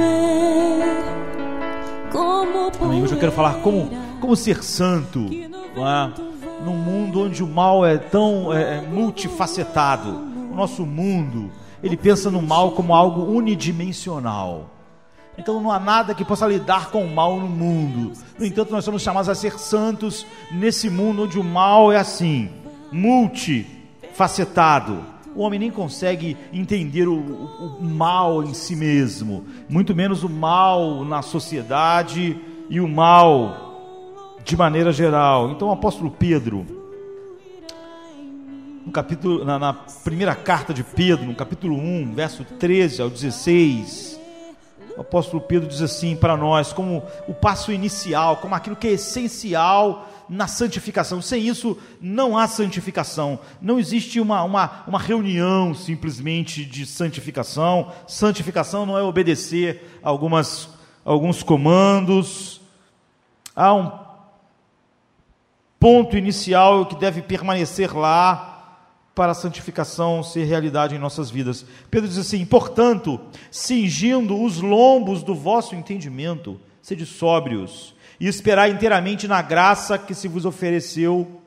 é como Amém. Hoje eu quero falar como, como ser santo é? num mundo onde o mal é tão é, é, multifacetado. O nosso mundo, ele pensa no mal como algo unidimensional. Então não há nada que possa lidar com o mal no mundo. No entanto, nós somos chamados a ser santos nesse mundo onde o mal é assim, multifacetado. O homem nem consegue entender o, o, o mal em si mesmo, muito menos o mal na sociedade e o mal de maneira geral. Então o apóstolo Pedro, no capítulo, na, na primeira carta de Pedro, no capítulo 1, verso 13 ao 16, o apóstolo Pedro diz assim para nós, como o passo inicial, como aquilo que é essencial na santificação. Sem isso, não há santificação. Não existe uma, uma, uma reunião simplesmente de santificação. Santificação não é obedecer algumas, alguns comandos. Há um ponto inicial que deve permanecer lá para a santificação ser realidade em nossas vidas. Pedro diz assim: portanto, cingindo os lombos do vosso entendimento, sede sóbrios e esperai inteiramente na graça que se vos ofereceu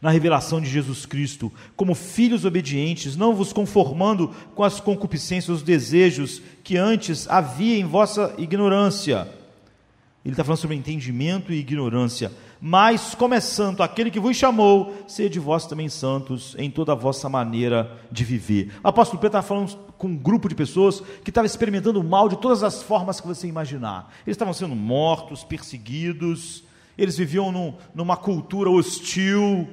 na revelação de Jesus Cristo, como filhos obedientes, não vos conformando com as concupiscências, os desejos que antes havia em vossa ignorância. Ele está falando sobre entendimento e ignorância mas como é santo aquele que vos chamou, sede vós também santos em toda a vossa maneira de viver. O apóstolo Pedro estava falando com um grupo de pessoas que estava experimentando o mal de todas as formas que você imaginar. Eles estavam sendo mortos, perseguidos, eles viviam num, numa cultura hostil,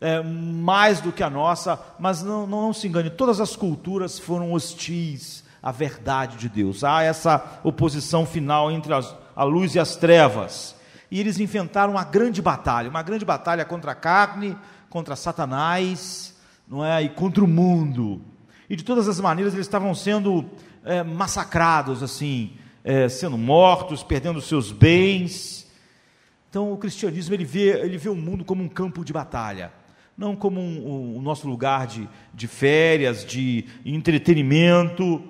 é, mais do que a nossa, mas não, não, não se engane, todas as culturas foram hostis à verdade de Deus. Há essa oposição final entre as, a luz e as trevas e eles enfrentaram uma grande batalha, uma grande batalha contra a carne, contra Satanás, não é, e contra o mundo. E de todas as maneiras eles estavam sendo é, massacrados, assim, é, sendo mortos, perdendo seus bens. Então o cristianismo ele vê, ele vê o mundo como um campo de batalha, não como um, um, o nosso lugar de, de férias, de entretenimento.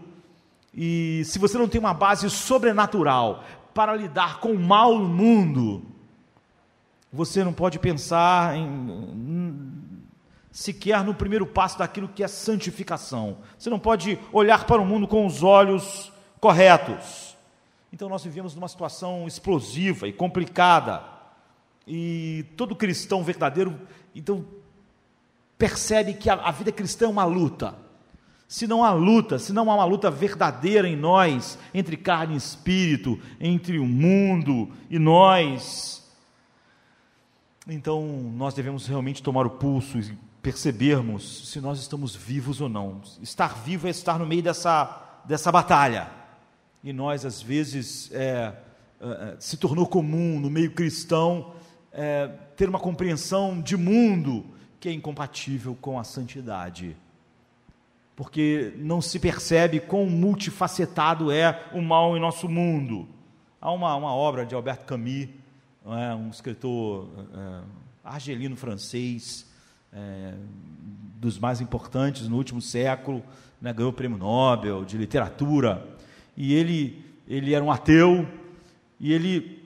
E se você não tem uma base sobrenatural para lidar com o mal no mundo, você não pode pensar em, sequer no primeiro passo daquilo que é santificação. Você não pode olhar para o mundo com os olhos corretos. Então nós vivemos numa situação explosiva e complicada. E todo cristão verdadeiro, então percebe que a, a vida cristã é uma luta se não há luta, se não há uma luta verdadeira em nós, entre carne e espírito, entre o mundo e nós, então nós devemos realmente tomar o pulso e percebermos se nós estamos vivos ou não. Estar vivo é estar no meio dessa, dessa batalha. E nós, às vezes, é, é, se tornou comum no meio cristão é, ter uma compreensão de mundo que é incompatível com a santidade porque não se percebe quão multifacetado é o mal em nosso mundo. Há uma, uma obra de Albert Camus, é, um escritor é, argelino francês, é, dos mais importantes no último século, né, ganhou o prêmio Nobel de literatura, e ele, ele era um ateu, e ele,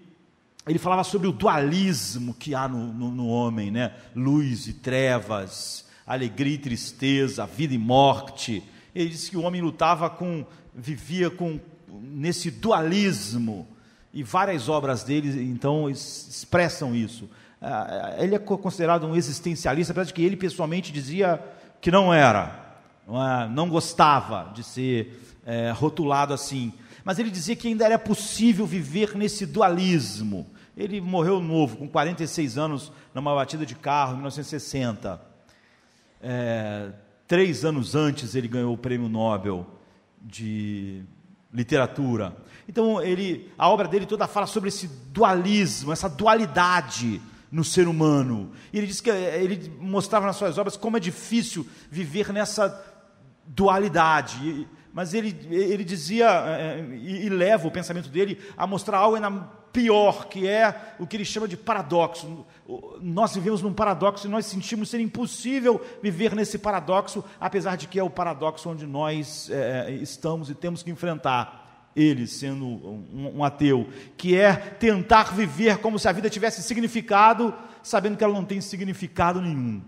ele falava sobre o dualismo que há no, no, no homem, né? luz e trevas, alegria e tristeza, vida e morte. Ele disse que o homem lutava com, vivia com nesse dualismo e várias obras dele então expressam isso. Ah, ele é considerado um existencialista, apesar de que ele pessoalmente dizia que não era, não, é? gostava de ser é, rotulado assim. Mas ele dizia que ainda era possível viver nesse dualismo. Ele morreu novo, com 46 anos, numa batida de carro, em 1960 é, três anos antes ele ganhou o prêmio Nobel de literatura. Então ele, a obra dele toda fala sobre esse dualismo, essa dualidade no ser humano. E ele diz que ele mostrava nas suas obras como é difícil viver nessa dualidade. Mas ele, ele dizia, é, e, e leva o pensamento dele a mostrar algo ainda pior, que é o que ele chama de paradoxo. Nós vivemos num paradoxo e nós sentimos ser impossível viver nesse paradoxo, apesar de que é o paradoxo onde nós é, estamos e temos que enfrentar ele sendo um, um, ateu, que é tentar viver como se a vida tivesse significado, sabendo que ela não tem significado nenhum.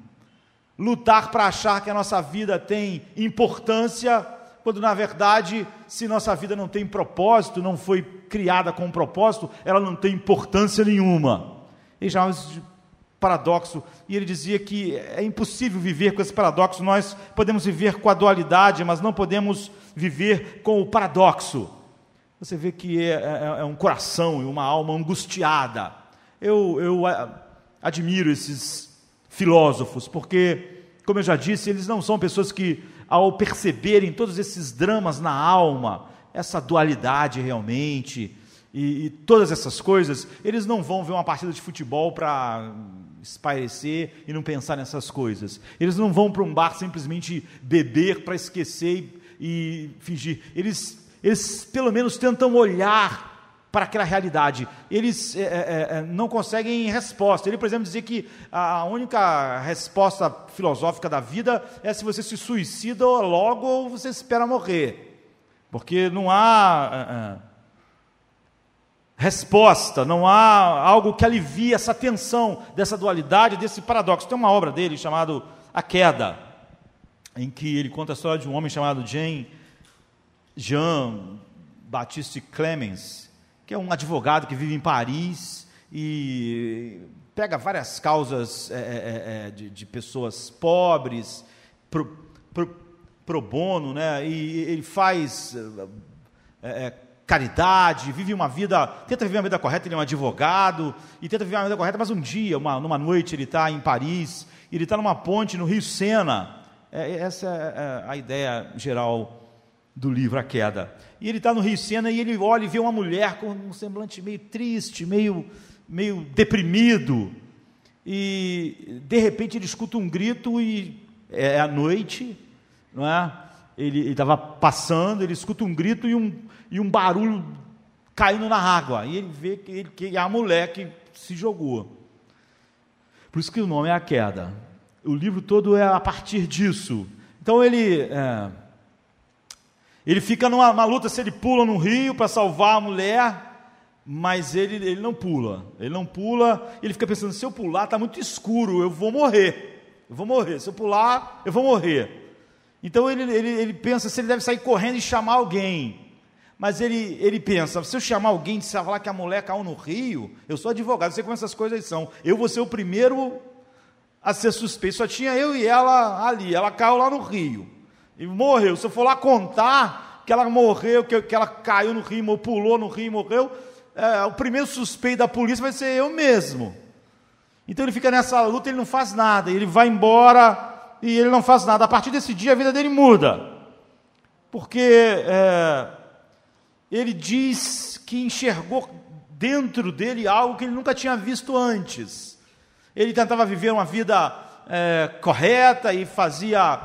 Lutar para achar que a nossa vida tem importância, quando na verdade, se nossa vida não tem propósito, não foi criada com um propósito, ela não tem importância nenhuma. Ele chamava isso de paradoxo, e ele dizia que é impossível viver com esse paradoxo, nós podemos viver com a dualidade, mas não podemos viver com o paradoxo. Você vê que é, é, é um coração e uma alma angustiada. Eu, eu admiro esses filósofos, porque, como eu já disse, eles não são pessoas que, ao perceberem todos esses dramas na alma, essa dualidade realmente, e, e todas essas coisas, eles não vão ver uma partida de futebol para espairecer e não pensar nessas coisas. Eles não vão para um bar simplesmente beber para esquecer e, e fingir. Eles eles pelo menos tentam olhar para aquela realidade. Eles é, é, é, não conseguem resposta. Ele, por exemplo, dizia que a única resposta filosófica da vida é se você se suicida logo ou você espera morrer. Porque não há é, é, resposta, não há algo que alivie essa tensão dessa dualidade, desse paradoxo. Tem uma obra dele chamada A Queda, em que ele conta a história de um homem chamado Jane Jean Baptiste Clemens, que é um advogado que vive em Paris e pega várias causas é, é, de, de, pessoas pobres, pro, pro, pro, bono, né? e ele faz é, caridade, vive uma vida, tenta viver uma vida correta, ele é um advogado, e tenta viver uma vida correta, mas um dia, uma, numa noite, ele está em Paris, ele está numa ponte no Rio Sena, essa é a ideia geral do livro A Queda. E ele está no Rio Sena e ele olha e vê uma mulher com um semblante meio triste, meio, meio deprimido. E de repente ele escuta um grito e é à noite, não é? Ele estava passando, ele escuta um grito e um, e um barulho caindo na água. E ele vê que, ele, que a mulher que se jogou. Por isso que o nome é A Queda. O livro todo é a partir disso. Então ele. É, ele fica numa, numa luta se ele pula no rio para salvar a mulher, mas ele, ele não pula. Ele não pula, ele fica pensando: se eu pular, está muito escuro, eu vou morrer. Eu vou morrer. Se eu pular, eu vou morrer. Então ele, ele, ele pensa se ele deve sair correndo e chamar alguém. Mas ele, ele pensa: se eu chamar alguém e falar que a mulher caiu no rio, eu sou advogado, sei como essas coisas são. Eu vou ser o primeiro a ser suspeito. Só tinha eu e ela ali. Ela caiu lá no rio e morreu. Se eu for lá contar que ela morreu, que, que ela caiu no rio, ou pulou no rio e morreu, é, o primeiro suspeito da polícia vai ser eu mesmo. Então ele fica nessa luta, ele não faz nada, ele vai embora e ele não faz nada. A partir desse dia a vida dele muda, porque é, ele diz que enxergou dentro dele algo que ele nunca tinha visto antes. Ele tentava viver uma vida é, correta e fazia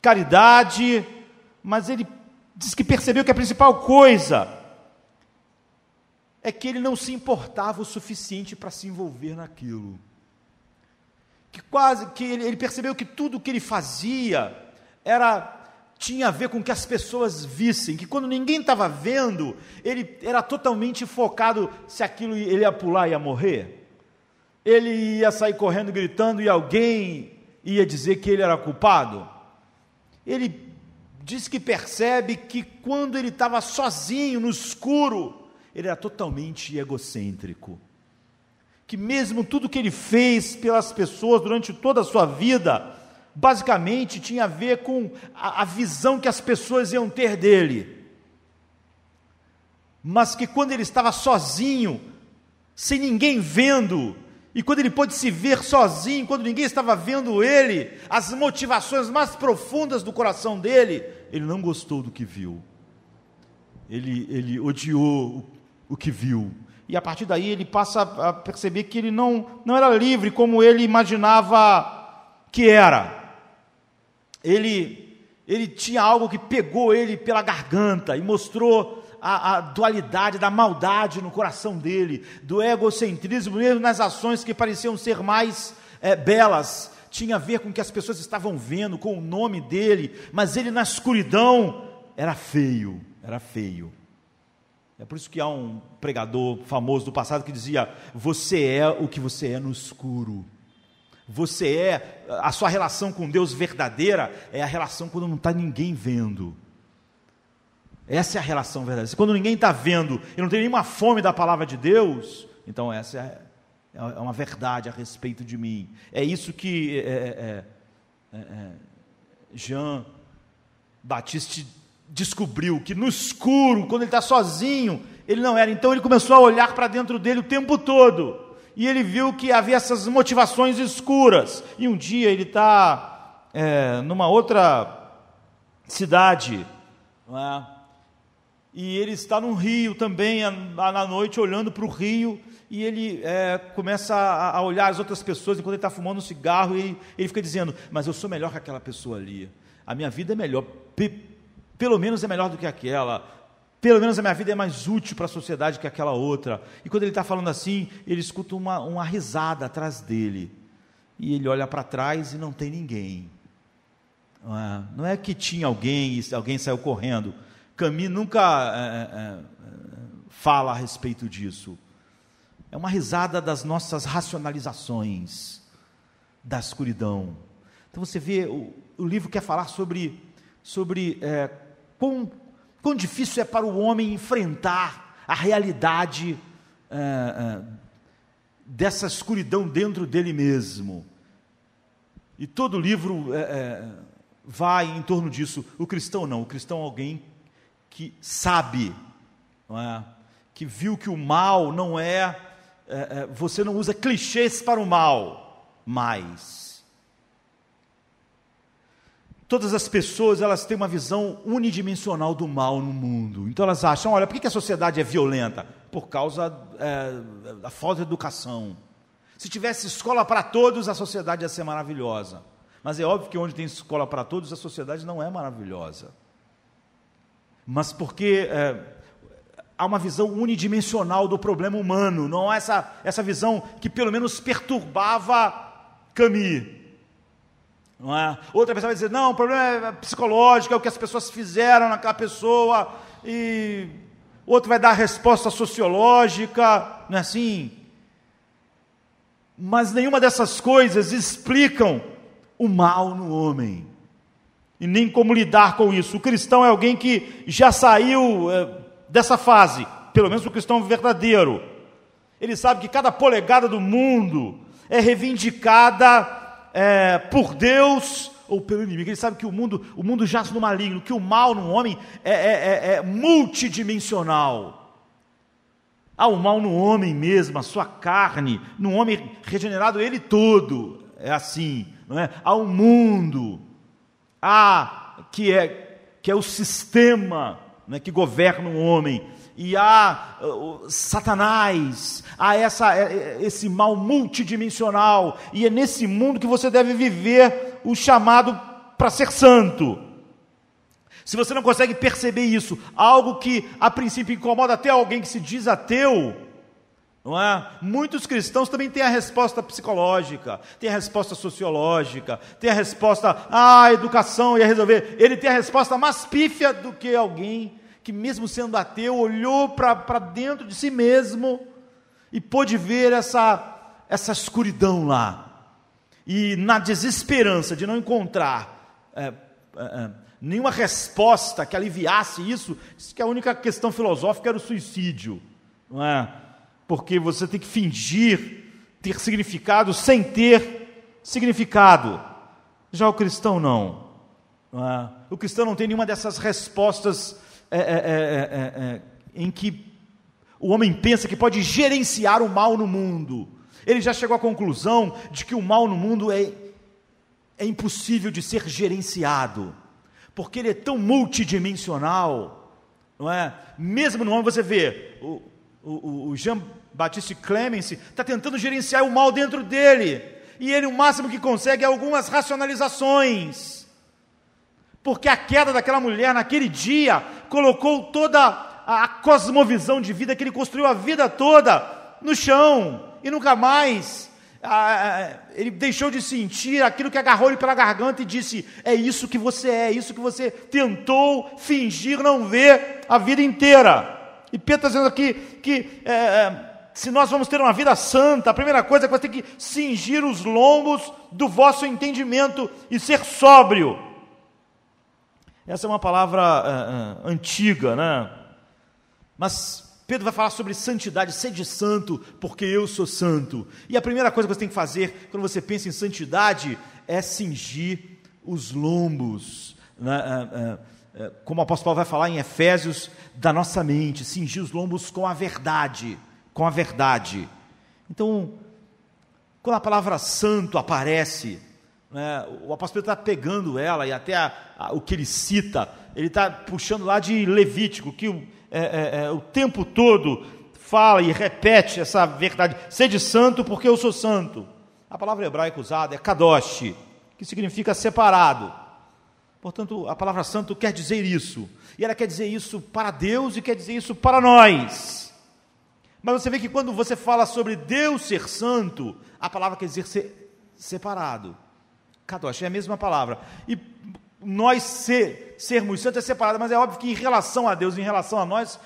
caridade, mas ele diz que percebeu que a principal coisa é que ele não se importava o suficiente para se envolver naquilo. Que quase que ele, ele percebeu que tudo o que ele fazia era tinha a ver com que as pessoas vissem, que quando ninguém estava vendo, ele era totalmente focado se aquilo ele ia pular ia morrer. Ele ia sair correndo gritando e alguém ia dizer que ele era culpado. Ele diz que percebe que quando ele estava sozinho, no escuro, ele era totalmente egocêntrico. Que mesmo tudo que ele fez pelas pessoas durante toda a sua vida, basicamente tinha a ver com a, a visão que as pessoas iam ter dele. Mas que quando ele estava sozinho, sem ninguém vendo, e quando ele pôde se ver sozinho, quando ninguém estava vendo ele, as motivações mais profundas do coração dele, ele não gostou do que viu. Ele, ele odiou o, o que viu. E a partir daí ele passa a perceber que ele não, não era livre como ele imaginava que era. Ele, ele tinha algo que pegou ele pela garganta e mostrou a, a, dualidade da maldade no coração dele, do egocentrismo, mesmo nas ações que pareciam ser mais é, belas, tinha a ver com o que as pessoas estavam vendo, com o nome dele, mas ele na escuridão era feio, era feio. É por isso que há um pregador famoso do passado que dizia: Você é o que você é no escuro. Você é, a sua relação com Deus verdadeira é a relação quando não está ninguém vendo. Essa é a relação verdadeira. Quando ninguém está vendo e não tem nenhuma fome da palavra de Deus, então essa é, é uma verdade a respeito de mim. É isso que é, é, é, é Jean Batiste descobriu: que no escuro, quando ele está sozinho, ele não era. Então ele começou a olhar para dentro dele o tempo todo e ele viu que havia essas motivações escuras. E um dia ele está é, numa outra cidade, é? e ele está num rio também, na noite, olhando para o rio, e ele é, começa a, a, olhar as outras pessoas enquanto ele está fumando um cigarro, e ele fica dizendo: Mas eu sou melhor que aquela pessoa ali, a minha vida é melhor, pelo menos é melhor do que aquela pelo menos a minha vida é mais útil para a sociedade que aquela outra. E quando ele está falando assim, ele escuta uma, uma risada atrás dele. E ele olha para trás e não tem ninguém. Não é, não é que tinha alguém e alguém saiu correndo. Camille nunca é, é, é, fala a respeito disso. É uma risada das nossas racionalizações da escuridão. Então você vê, o, o livro quer falar sobre, sobre é, com, Quão difícil é para o homem enfrentar a realidade é, é, dessa escuridão dentro dele mesmo. E todo livro é, é, vai em torno disso. O cristão não, o cristão é alguém que sabe, é? que viu que o mal não é, é, você não usa clichês para o mal, mas Todas as pessoas elas têm uma visão unidimensional do mal no mundo. Então elas acham, olha, por que a sociedade é violenta? Por causa é, da falta de educação. Se tivesse escola para todos, a sociedade ia ser maravilhosa. Mas é óbvio que onde tem escola para todos, a sociedade não é maravilhosa. Mas porque é, há uma visão unidimensional do problema humano, não há essa, essa visão que pelo menos perturbava Camille. Não é? Outra pessoa vai dizer, não, o problema é psicológico, é o que as pessoas fizeram naquela pessoa, e outro vai dar a resposta sociológica, não é assim? Mas nenhuma dessas coisas explicam o mal no homem, e nem como lidar com isso. O cristão é alguém que já saiu é, dessa fase, pelo menos o cristão verdadeiro. Ele sabe que cada polegada do mundo é reivindicada é, por Deus ou pelo inimigo. Ele sabe que o mundo, o mundo jaz no maligno, que o mal no homem é, é, é, é multidimensional. Há o mal no homem mesmo, a sua carne, no homem regenerado, ele todo. É assim, não é? Há o mundo, há que é, que é o sistema né, que governa o homem e há uh, Satanás, há essa, é, é, esse mal multidimensional, e é nesse mundo que você deve viver o chamado para ser santo. Se você não consegue perceber isso, algo que a princípio incomoda até alguém que se diz ateu, não é? Muitos cristãos também têm a resposta psicológica, têm a resposta sociológica, têm a resposta, ah, a educação ia resolver. Ele tem a resposta mais pífia do que alguém que, mesmo sendo ateu, olhou para dentro de si mesmo e pôde ver essa, essa escuridão lá. E na desesperança de não encontrar é, é, é, nenhuma resposta que aliviasse isso, disse que a única questão filosófica era o suicídio, não é? Porque você tem que fingir ter significado sem ter significado. Já o cristão não. não é? O cristão não tem nenhuma dessas respostas é é, é, é, é, em que o homem pensa que pode gerenciar o mal no mundo. Ele já chegou à conclusão de que o mal no mundo é, é impossível de ser gerenciado, porque ele é tão multidimensional, não é? Mesmo no homem você vê, o, o, o Jean Baptiste Clemens está tentando gerenciar o mal dentro dele, e ele o máximo que consegue é algumas racionalizações Porque a queda daquela mulher naquele dia colocou toda a cosmovisão de vida que ele construiu a vida toda no chão e nunca mais ele deixou de sentir aquilo que agarrou ele pela garganta e disse: É isso que você é, é isso que você tentou fingir não ver a vida inteira. E Pedro está dizendo aqui que é, se nós vamos ter uma vida santa, a primeira coisa é que você tem que cingir os lombos do vosso entendimento e ser sóbrio. Essa é uma palavra é, é antiga, né? Mas Pedro vai falar sobre santidade, sede santo, porque eu sou santo. E a primeira coisa que você tem que fazer quando você pensa em santidade é cingir os lombos. Né? É, como o apóstolo Paulo vai falar em Efésios, da nossa mente, cingir os lombos com a verdade. Com a verdade. Então, quando a palavra santo aparece, né, o apóstolo está pegando ela, e até a, a, o que ele cita, ele está puxando lá de Levítico, que o é, é, é, o tempo todo fala e repete essa verdade: sede santo porque eu sou santo. A palavra hebraica usada é kadosh, que significa separado. Portanto, a palavra santo quer dizer isso. E ela quer dizer isso para Deus e quer dizer isso para nós. Mas você vê que quando você fala sobre Deus ser santo, a palavra quer dizer ser separado. Kadosh é a mesma palavra. E nós ser, sermos santos é separado, mas é óbvio que em relação a Deus, em relação a nós,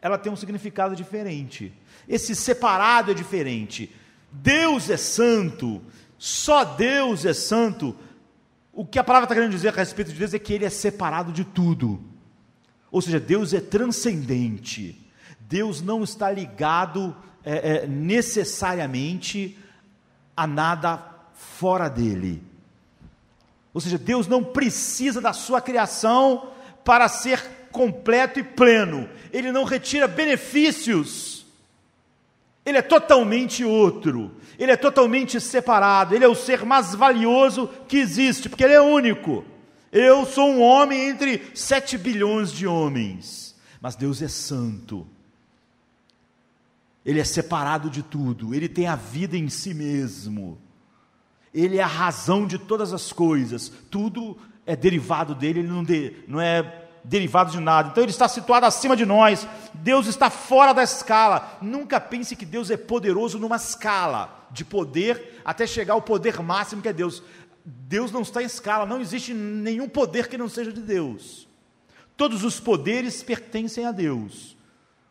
ela tem um significado diferente. Esse separado é diferente. Deus é santo, só Deus é santo. O que a palavra está querendo dizer a respeito de Deus é que Ele é separado de tudo. Ou seja, Deus é transcendente. Deus não está ligado é, é, necessariamente a nada fora dele. Ou seja, Deus não precisa da sua criação para ser completo e pleno. Ele não retira benefícios. Ele é totalmente outro. Ele é totalmente separado. Ele é o ser mais valioso que existe, porque ele é único. Eu sou um homem entre sete bilhões de homens. Mas Deus é santo. Ele é separado de tudo. Ele tem a vida em si mesmo. Ele é a razão de todas as coisas, tudo é derivado dele, ele não, de, não é derivado de nada. Então ele está situado acima de nós. Deus está fora da escala. Nunca pense que Deus é poderoso numa escala de poder até chegar ao poder máximo que é Deus. Deus não está em escala, não existe nenhum poder que não seja de Deus. Todos os poderes pertencem a Deus.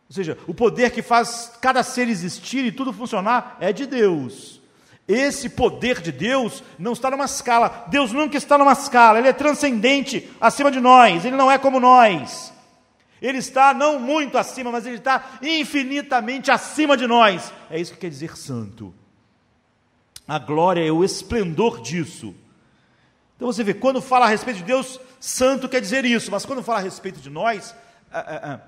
Ou seja, o poder que faz cada ser existir e tudo funcionar é de Deus. Esse poder de Deus não está numa escala. Deus nunca está numa escala. Ele é transcendente acima de nós. Ele não é como nós. Ele está não muito acima, mas ele está infinitamente acima de nós. É isso que quer dizer santo. A glória é o esplendor disso. Então você vê, quando fala a respeito de Deus, santo quer dizer isso, mas quando fala a respeito de nós, a, a, a,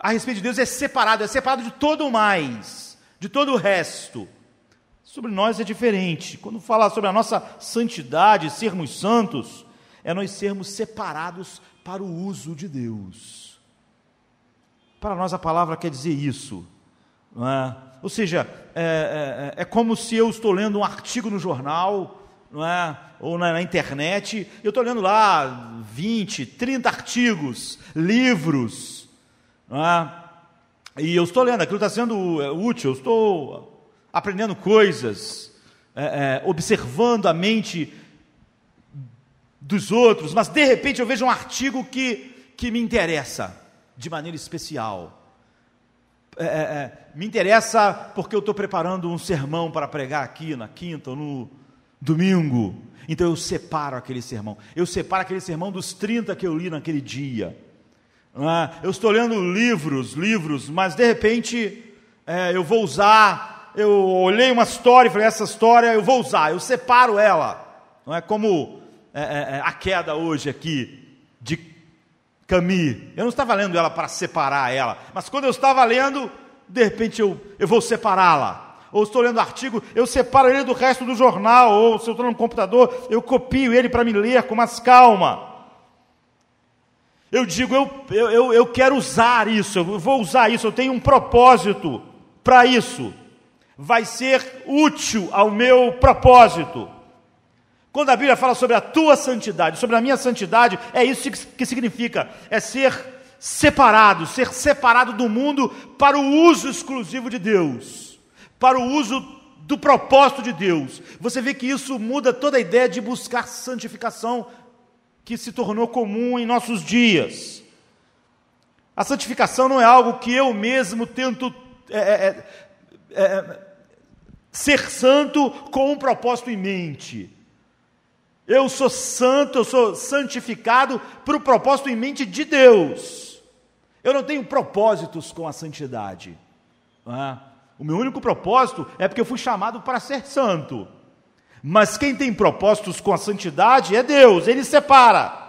a respeito de Deus é separado, é separado de todo o mais, de todo o resto. Sobre nós é diferente. Quando fala sobre a nossa santidade, sermos santos, é nós sermos separados para o uso de Deus. Para nós a palavra quer dizer isso. É? Ou seja, é, é, é, como se eu estou lendo um artigo no jornal, é? ou na, na internet, eu estou lendo lá 20, 30 artigos, livros, é? e eu estou lendo, aquilo está sendo é, útil, eu estou aprendendo coisas, é, é, observando a mente dos outros, mas de repente eu vejo um artigo que, que me interessa de maneira especial. É, é, é me interessa porque eu estou preparando um sermão para pregar aqui na quinta ou no domingo. Então eu separo aquele sermão. Eu separo aquele sermão dos 30 que eu li naquele dia. É? Eu estou lendo livros, livros, mas de repente é, eu vou usar eu olhei uma história e falei, essa história eu vou usar, eu separo ela. Não é como é, é, é a queda hoje aqui de Camille. Eu não estava lendo ela para separar ela, mas quando eu estava lendo, de repente eu, eu vou separá-la. Ou estou lendo artigo, eu separo ele do resto do jornal, ou se eu estou no computador, eu copio ele para me ler com mais calma. Eu digo, eu, eu, eu quero usar isso, eu vou usar isso, eu tenho um propósito para isso vai ser útil ao meu propósito. Quando a Bíblia fala sobre a tua santidade, sobre a minha santidade, é isso que significa: é ser separado, ser separado do mundo para o uso exclusivo de Deus, para o uso do propósito de Deus. Você vê que isso muda toda a ideia de buscar santificação que se tornou comum em nossos dias. A santificação não é algo que eu mesmo tento é, é, é, é ser santo com um propósito em mente. Eu sou santo, eu sou santificado para o propósito em mente de Deus. Eu não tenho propósitos com a santidade. É? O meu único propósito é porque eu fui chamado para ser santo. Mas quem tem propósitos com a santidade é Deus, Ele separa.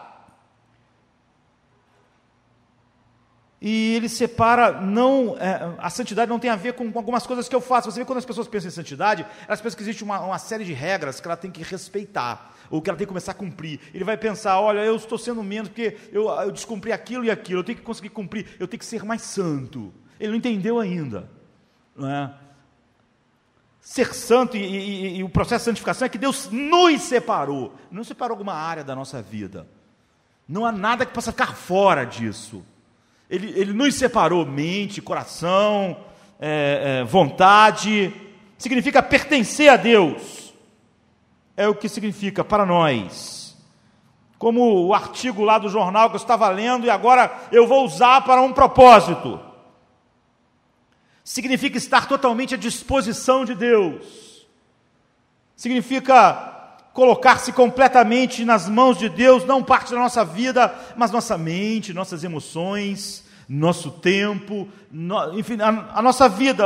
E ele separa, não, é, a santidade não tem a ver com, com, algumas coisas que eu faço. Você vê quando as pessoas pensam em santidade, elas pensam que existe uma, uma série de regras que ela tem que respeitar ou que ela tem que começar a cumprir. Ele vai pensar: olha, eu estou sendo menos porque eu, eu descumpri aquilo e aquilo, eu tenho que conseguir cumprir, eu tenho que ser mais santo. Ele não entendeu ainda. Não é? Ser santo e, e, e, o processo de santificação é que Deus nos separou, não separou alguma área da nossa vida. Não há nada que possa ficar fora disso. Ele, ele nos separou mente, coração, é, é, vontade. Significa pertencer a Deus é o que significa para nós. Como o artigo lá do jornal que eu estava lendo e agora eu vou usar para um propósito. Significa estar totalmente à disposição de Deus. Significa colocar-se completamente nas mãos de Deus, não parte da nossa vida, mas nossa mente, nossas emoções, nosso tempo, no, enfim, a, a, nossa vida.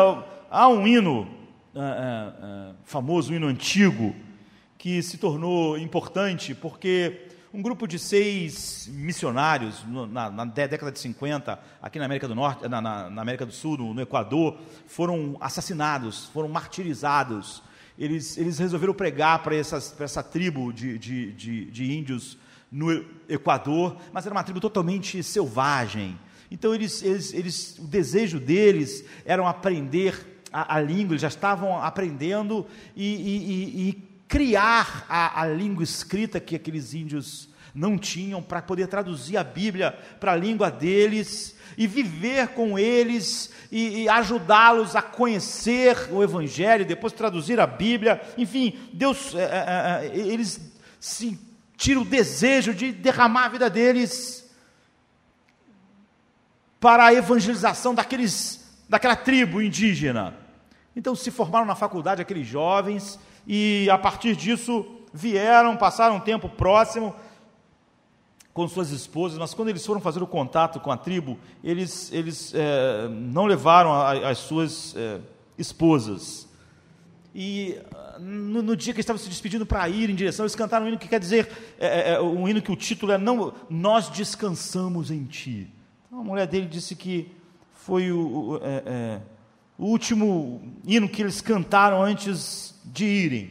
Há um hino é, é, famoso, um hino antigo, que se tornou importante porque um grupo de seis missionários na, na década de 50, aqui na América do Norte, na, na, na América do Sul, no, no, Equador, foram assassinados, foram martirizados. Eles, eles resolveram pregar para, para essa tribo de, de, de, de índios no Equador, mas era uma tribo totalmente selvagem. Então, eles, eles, eles, o desejo deles era aprender a, a língua, eles já estavam aprendendo e, e, e criar a, a língua escrita que aqueles índios não tinham, para poder traduzir a Bíblia para a língua deles e viver com eles e, e ajudá-los a conhecer o Evangelho, depois traduzir a Bíblia. Enfim, Deus, é, é, é eles sentiram o desejo de derramar a vida deles para a evangelização daqueles, daquela tribo indígena. Então se formaram na faculdade aqueles jovens e a partir disso vieram, passaram um tempo próximo com suas esposas, mas quando eles foram fazer o contato com a tribo, eles, eles é, não levaram a, as suas é, esposas. E no, no, dia que eles estavam se despedindo para ir em direção, eles cantaram um hino que quer dizer, é, um hino que o título é não, Nós descansamos em Ti. A mulher dele disse que foi o, o, é, é, o último hino que eles cantaram antes de irem.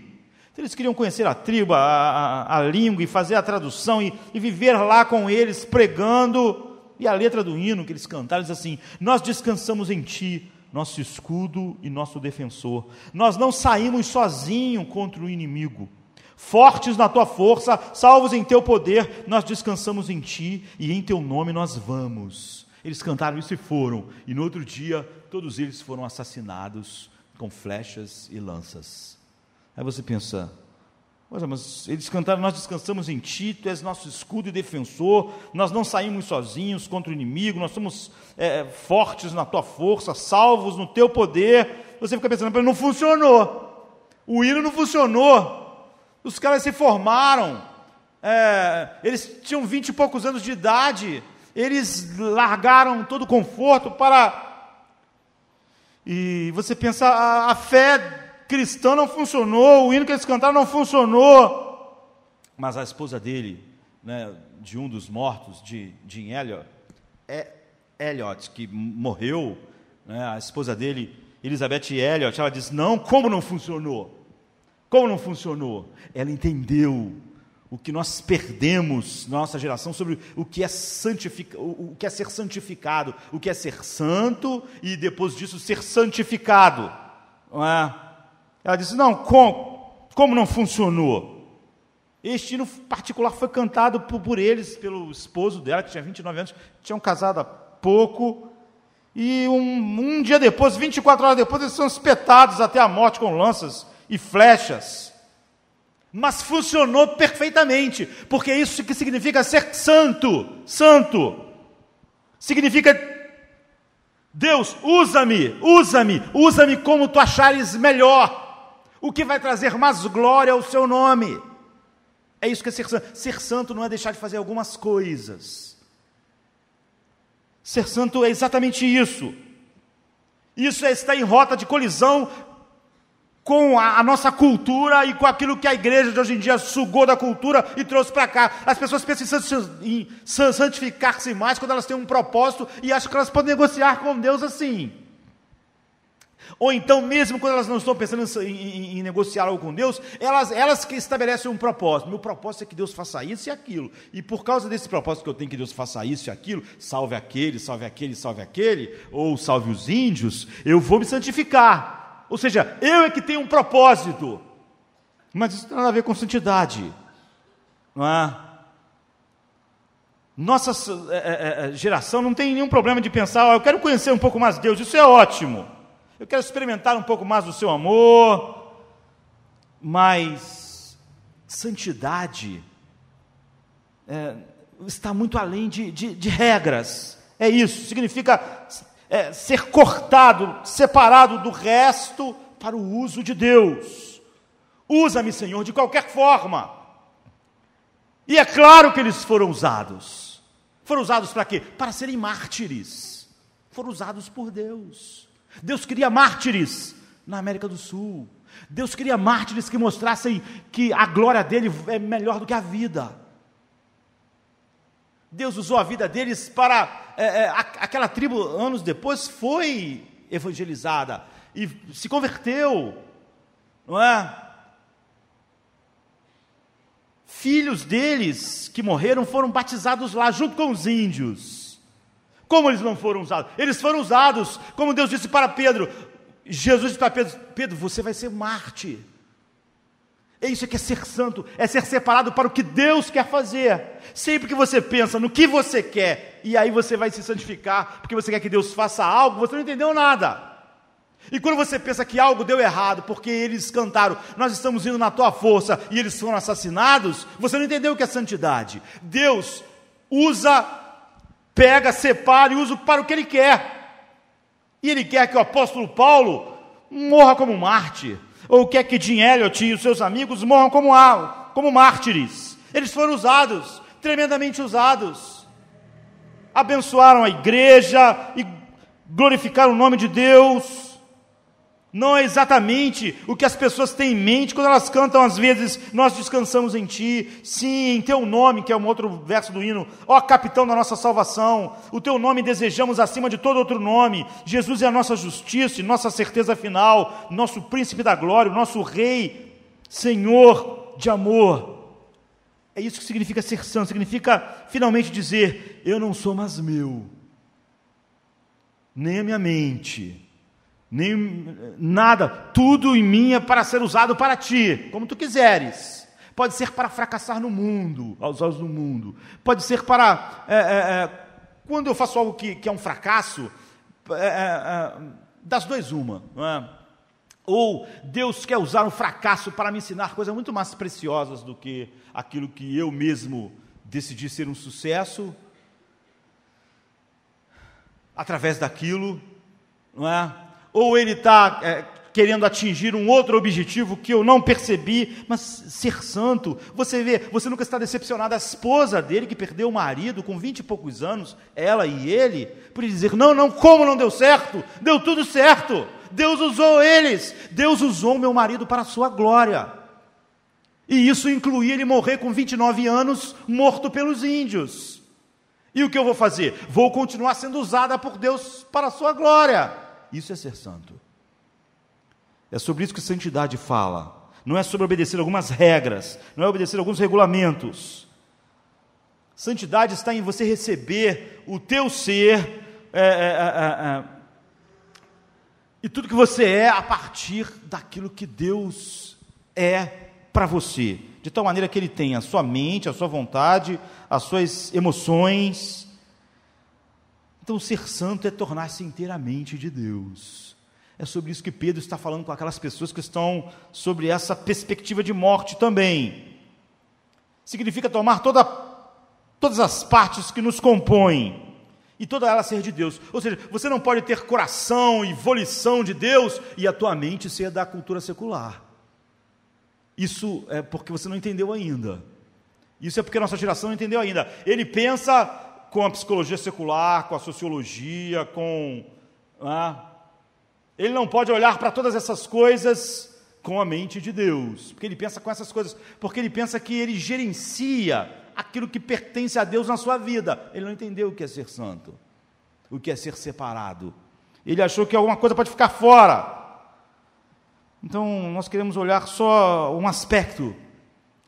Então, eles queriam conhecer a tribo, a, a, a língua e fazer a tradução e, e, viver lá com eles pregando. E a letra do hino que eles cantaram diz assim: Nós descansamos em Ti, nosso escudo e nosso defensor. Nós não saímos sozinhos contra o inimigo. Fortes na tua força, salvos em teu poder, nós descansamos em ti e em teu nome nós vamos. Eles cantaram isso e foram, e no outro dia todos eles foram assassinados com flechas e lanças. Aí você pensa, mas eles cantaram: Nós descansamos em Ti, Tu és nosso escudo e defensor, nós não saímos sozinhos contra o inimigo, nós somos é, fortes na Tua força, salvos no Teu poder. Você fica pensando, mas não funcionou, o hino não funcionou, os caras se formaram, é, eles tinham vinte e poucos anos de idade, eles largaram todo o conforto para. E você pensa, a, a fé cristã não funcionou, o hino que eles cantaram não funcionou. Mas a esposa dele, né, de um dos mortos, de, de Elliot, é Elliot, que morreu, né, a esposa dele, Elizabeth Elliot, ela disse: Não, como não funcionou? Como não funcionou? Ela entendeu o que nós perdemos na nossa geração sobre o que é o que é ser santificado, o que é ser santo e depois disso ser santificado. É? Ela disse: Não, como, como não funcionou? Este hino particular foi cantado por, por eles, pelo esposo dela, que tinha 29 anos, tinham casado há pouco. E um, um dia depois, 24 horas depois, eles são espetados até a morte com lanças e flechas. Mas funcionou perfeitamente, porque é isso que significa ser santo. Santo. Significa Deus, usa-me, usa-me, usa-me como tu achares melhor. O que vai trazer mais glória ao seu nome. É isso que é ser santo. Ser santo não é deixar de fazer algumas coisas. Ser santo é exatamente isso. Isso é estar em rota de colisão com a, a, nossa cultura e com aquilo que a igreja de hoje em dia sugou da cultura e trouxe para cá. As pessoas pensam em santificar-se mais quando elas têm um propósito e acham que elas podem negociar com Deus assim. Ou então, mesmo quando elas não estão pensando em, em, em, negociar algo com Deus, elas, elas que estabelecem um propósito. Meu propósito é que Deus faça isso e aquilo. E por causa desse propósito que eu tenho que Deus faça isso e aquilo, salve aquele, salve aquele, salve aquele, ou salve os índios, eu vou me santificar. Ou seja, eu é que tenho um propósito. Mas isso não tem nada a ver com santidade. Não é? Nossa é, é, é, geração não tem nenhum problema de pensar, oh, eu quero conhecer um pouco mais de Deus, isso é ótimo. Eu quero experimentar um pouco mais do seu amor, mas santidade é, está muito além de, de, de, regras. É isso, significa é, ser cortado, separado do resto para o uso de Deus. Usa-me, Senhor, de qualquer forma. E é claro que eles foram usados. Foram usados para quê? Para serem mártires. Foram usados por Deus. Deus queria mártires na América do Sul. Deus queria mártires que mostrassem que a glória dele é melhor do que a vida. Deus usou a vida deles para. É, é, aquela tribo, anos depois, foi evangelizada e se converteu, não é? Filhos deles que morreram foram batizados lá junto com os índios. Como eles não foram usados? Eles foram usados, como Deus disse para Pedro. Jesus disse para Pedro: Pedro, você vai ser Marte. É isso que é ser santo, é ser separado para o que Deus quer fazer. Sempre que você pensa no que você quer, e aí você vai se santificar, porque você quer que Deus faça algo, você não entendeu nada. E quando você pensa que algo deu errado, porque eles cantaram, nós estamos indo na tua força, e eles foram assassinados, você não entendeu o que é santidade. Deus usa pega, separa e usa para o que ele quer. E ele quer que o apóstolo Paulo morra como Marte, ou quer que Jim Elliot e os seus amigos morram como, como mártires. Eles foram usados, tremendamente usados. Abençoaram a igreja e glorificaram o nome de Deus não é exatamente o que as pessoas têm em mente. Quando elas cantam, às vezes, nós descansamos em Ti, sim, em Teu nome, que é um outro verso do hino, ó capitão da nossa salvação, o Teu nome desejamos acima de todo outro nome, Jesus é a nossa justiça e nossa certeza final, nosso príncipe da glória, nosso rei, Senhor de amor. É isso que significa ser santo, significa finalmente dizer: Eu não sou mais meu, nem a minha mente nem nada, tudo em mim é para ser usado para ti, como tu quiseres. Pode ser para fracassar no mundo, aos olhos do mundo. Pode ser para. É, é, é, quando eu faço algo que, que é um fracasso, é, é, das duas, uma. Ou Deus quer usar um fracasso para me ensinar coisas muito mais preciosas do que aquilo que eu mesmo decidi ser um sucesso. Através daquilo, não é? Ou ele está é, querendo atingir um outro objetivo que eu não percebi, mas ser santo. Você vê, você nunca está decepcionado. A esposa dele, que perdeu o marido com vinte e poucos anos, ela e ele, por dizer: não, não, como não deu certo? Deu tudo certo. Deus usou eles. Deus usou meu marido para a sua glória. E isso incluía ele morrer com 29 anos, morto pelos índios. E o que eu vou fazer? Vou continuar sendo usada por Deus para a sua glória. Isso é ser santo. É sobre isso que santidade fala. Não é sobre obedecer algumas regras, não é obedecer alguns regulamentos. Santidade está em você receber o teu ser é, é, é, é, e tudo que você é a partir daquilo que Deus é para você, de tal maneira que ele tenha a sua mente, a sua vontade, as suas emoções. Então, ser santo é tornar-se inteiramente de Deus. É sobre isso que Pedro está falando com aquelas pessoas que estão sobre essa perspectiva de morte também. Significa tomar toda, todas as partes que nos compõem e toda ela ser de Deus. Ou seja, você não pode ter coração e volição de Deus e a tua mente ser da cultura secular. Isso é porque você não entendeu ainda. Isso é porque a nossa geração não entendeu ainda. Ele pensa com a psicologia secular, com a sociologia, com. Ah, ele não pode olhar para todas essas coisas com a mente de Deus, porque ele pensa com essas coisas, porque ele pensa que ele gerencia aquilo que pertence a Deus na sua vida. Ele não entendeu o que é ser santo, o que é ser separado. Ele achou que alguma coisa pode ficar fora. Então, nós queremos olhar só um aspecto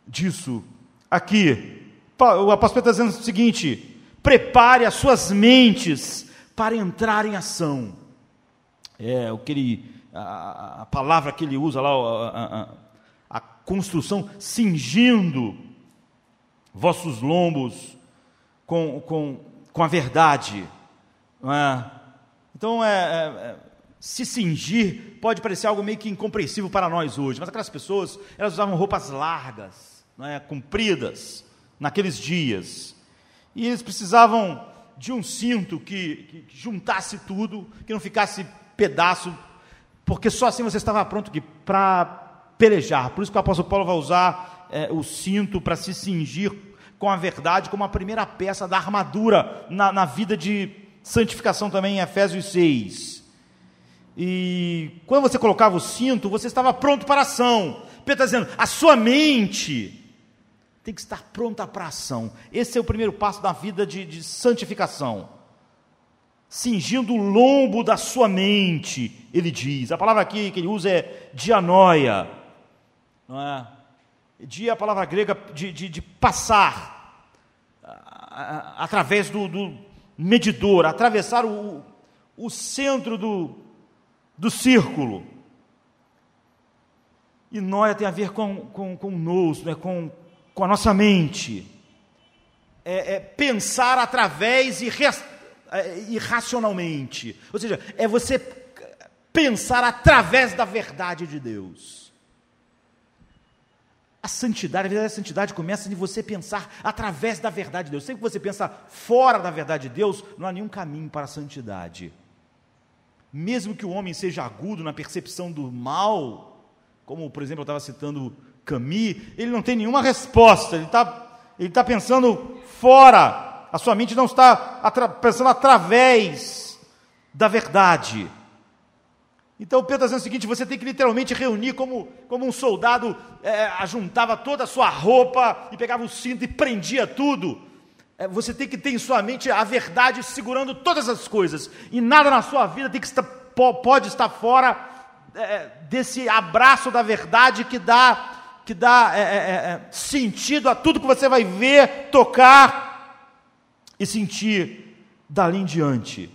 disso aqui. O apóstolo está dizendo o seguinte: prepare as suas mentes para entrar em ação. É o que ele, a, a palavra que ele usa lá, a, a, a construção, cingindo vossos lombos com, com, com a verdade. É? Então, é, é, é, se cingir pode parecer algo meio que incompreensível para nós hoje, mas aquelas pessoas, elas usavam roupas largas, é, compridas, naqueles dias. E eles precisavam de um cinto que, que juntasse tudo, que não ficasse pedaço, porque só assim você estava pronto para pelejar. Por isso que o apóstolo Paulo vai usar é, o cinto para se cingir com a verdade, como a primeira peça da armadura na, na vida de santificação também em Efésios 6. E quando você colocava o cinto, você estava pronto para a ação. Pedro está dizendo, a sua mente tem que estar pronta para a ação. Esse é o primeiro passo da vida de, de santificação cingindo o lombo da sua mente, ele diz. A palavra aqui que ele usa é dianoia, não é? Dia é a palavra grega de, de, de passar através do, do, medidor, atravessar o, o centro do, do círculo. E noia tem a ver com, com, com nous, né? com, com a nossa mente. É, é pensar através e é, irracionalmente. Ou seja, é você pensar através da verdade de Deus. A santidade, a verdadeira santidade começa de você pensar através da verdade de Deus. Sempre que você pensa fora da verdade de Deus, não há nenhum caminho para a santidade. Mesmo que o homem seja agudo na percepção do mal, como por exemplo eu estava citando Camus, ele não tem nenhuma resposta, ele está ele tá pensando fora a sua mente não está atra pensando através da verdade. Então Pedro está dizendo o seguinte: você tem que literalmente reunir como, como um soldado é, ajuntava toda a sua roupa e pegava o cinto e prendia tudo. É, você tem que ter em sua mente a verdade segurando todas as coisas, e nada na sua vida tem que estar, pode estar fora é, desse abraço da verdade que dá, que dá é, é, é, sentido a tudo que você vai ver, tocar e sentir dali em diante.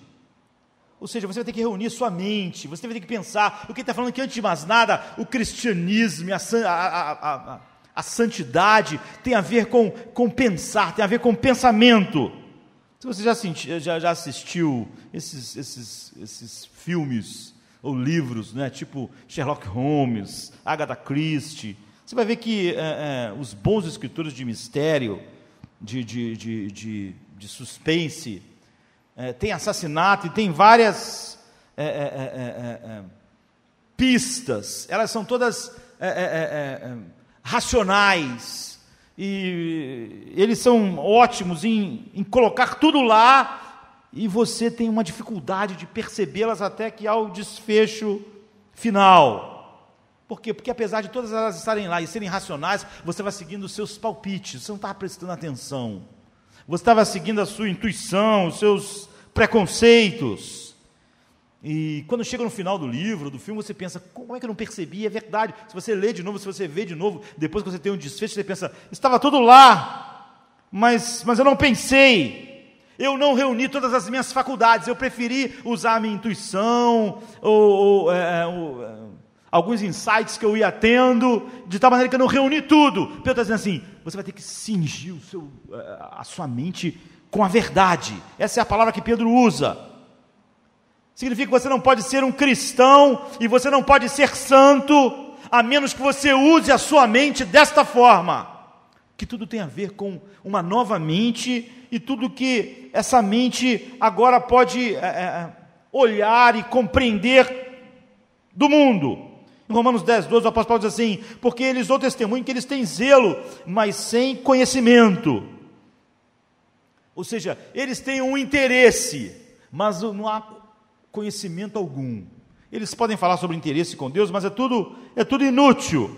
Ou seja, você vai ter que reunir sua mente, você vai ter que pensar. O que está falando aqui, antes de mais nada, o cristianismo, a, a, a, a, santidade tem a ver com, com pensar, tem a ver com pensamento. Se você já, senti, já, já assistiu esses, esses, esses filmes ou livros, né, tipo Sherlock Holmes, Agatha Christie, você vai ver que é, é, os bons escritores de mistério, de, de, de, de de suspense, é, tem assassinato e tem várias é, é, é, é pistas, elas são todas racionais e eles são ótimos em, em colocar tudo lá e você tem uma dificuldade de percebê-las até que ao desfecho final. Por quê? Porque apesar de todas elas estarem lá e serem racionais, você vai seguindo os seus palpites, você não está prestando atenção. Você estava seguindo a sua intuição, os seus preconceitos. E quando chega no final do livro, do filme, você pensa, como é que eu não percebi? É verdade. Se você lê de novo, se você vê de novo, depois que você tem um desfecho, você pensa, estava tudo lá, mas, mas eu não pensei. Eu não reuni todas as minhas faculdades, eu preferi usar a minha intuição, ou, ou, é, é ou é, alguns insights que eu ia tendo, de tal maneira que eu não reuni tudo. Pedro está dizendo assim: você vai ter que cingir seu, eh, a sua mente com a verdade. Essa é a palavra que Pedro usa. Significa que você não pode ser um cristão e você não pode ser santo, a menos que você use a sua mente desta forma. Que tudo tem a ver com uma nova mente e tudo que essa mente agora pode é, olhar e compreender do mundo. Romanos 10, 12, o apóstolo diz assim: Porque eles dão testemunho que eles têm zelo, mas sem conhecimento. Ou seja, eles têm um interesse, mas não há conhecimento algum. Eles podem falar sobre interesse com Deus, mas é tudo, é tudo inútil.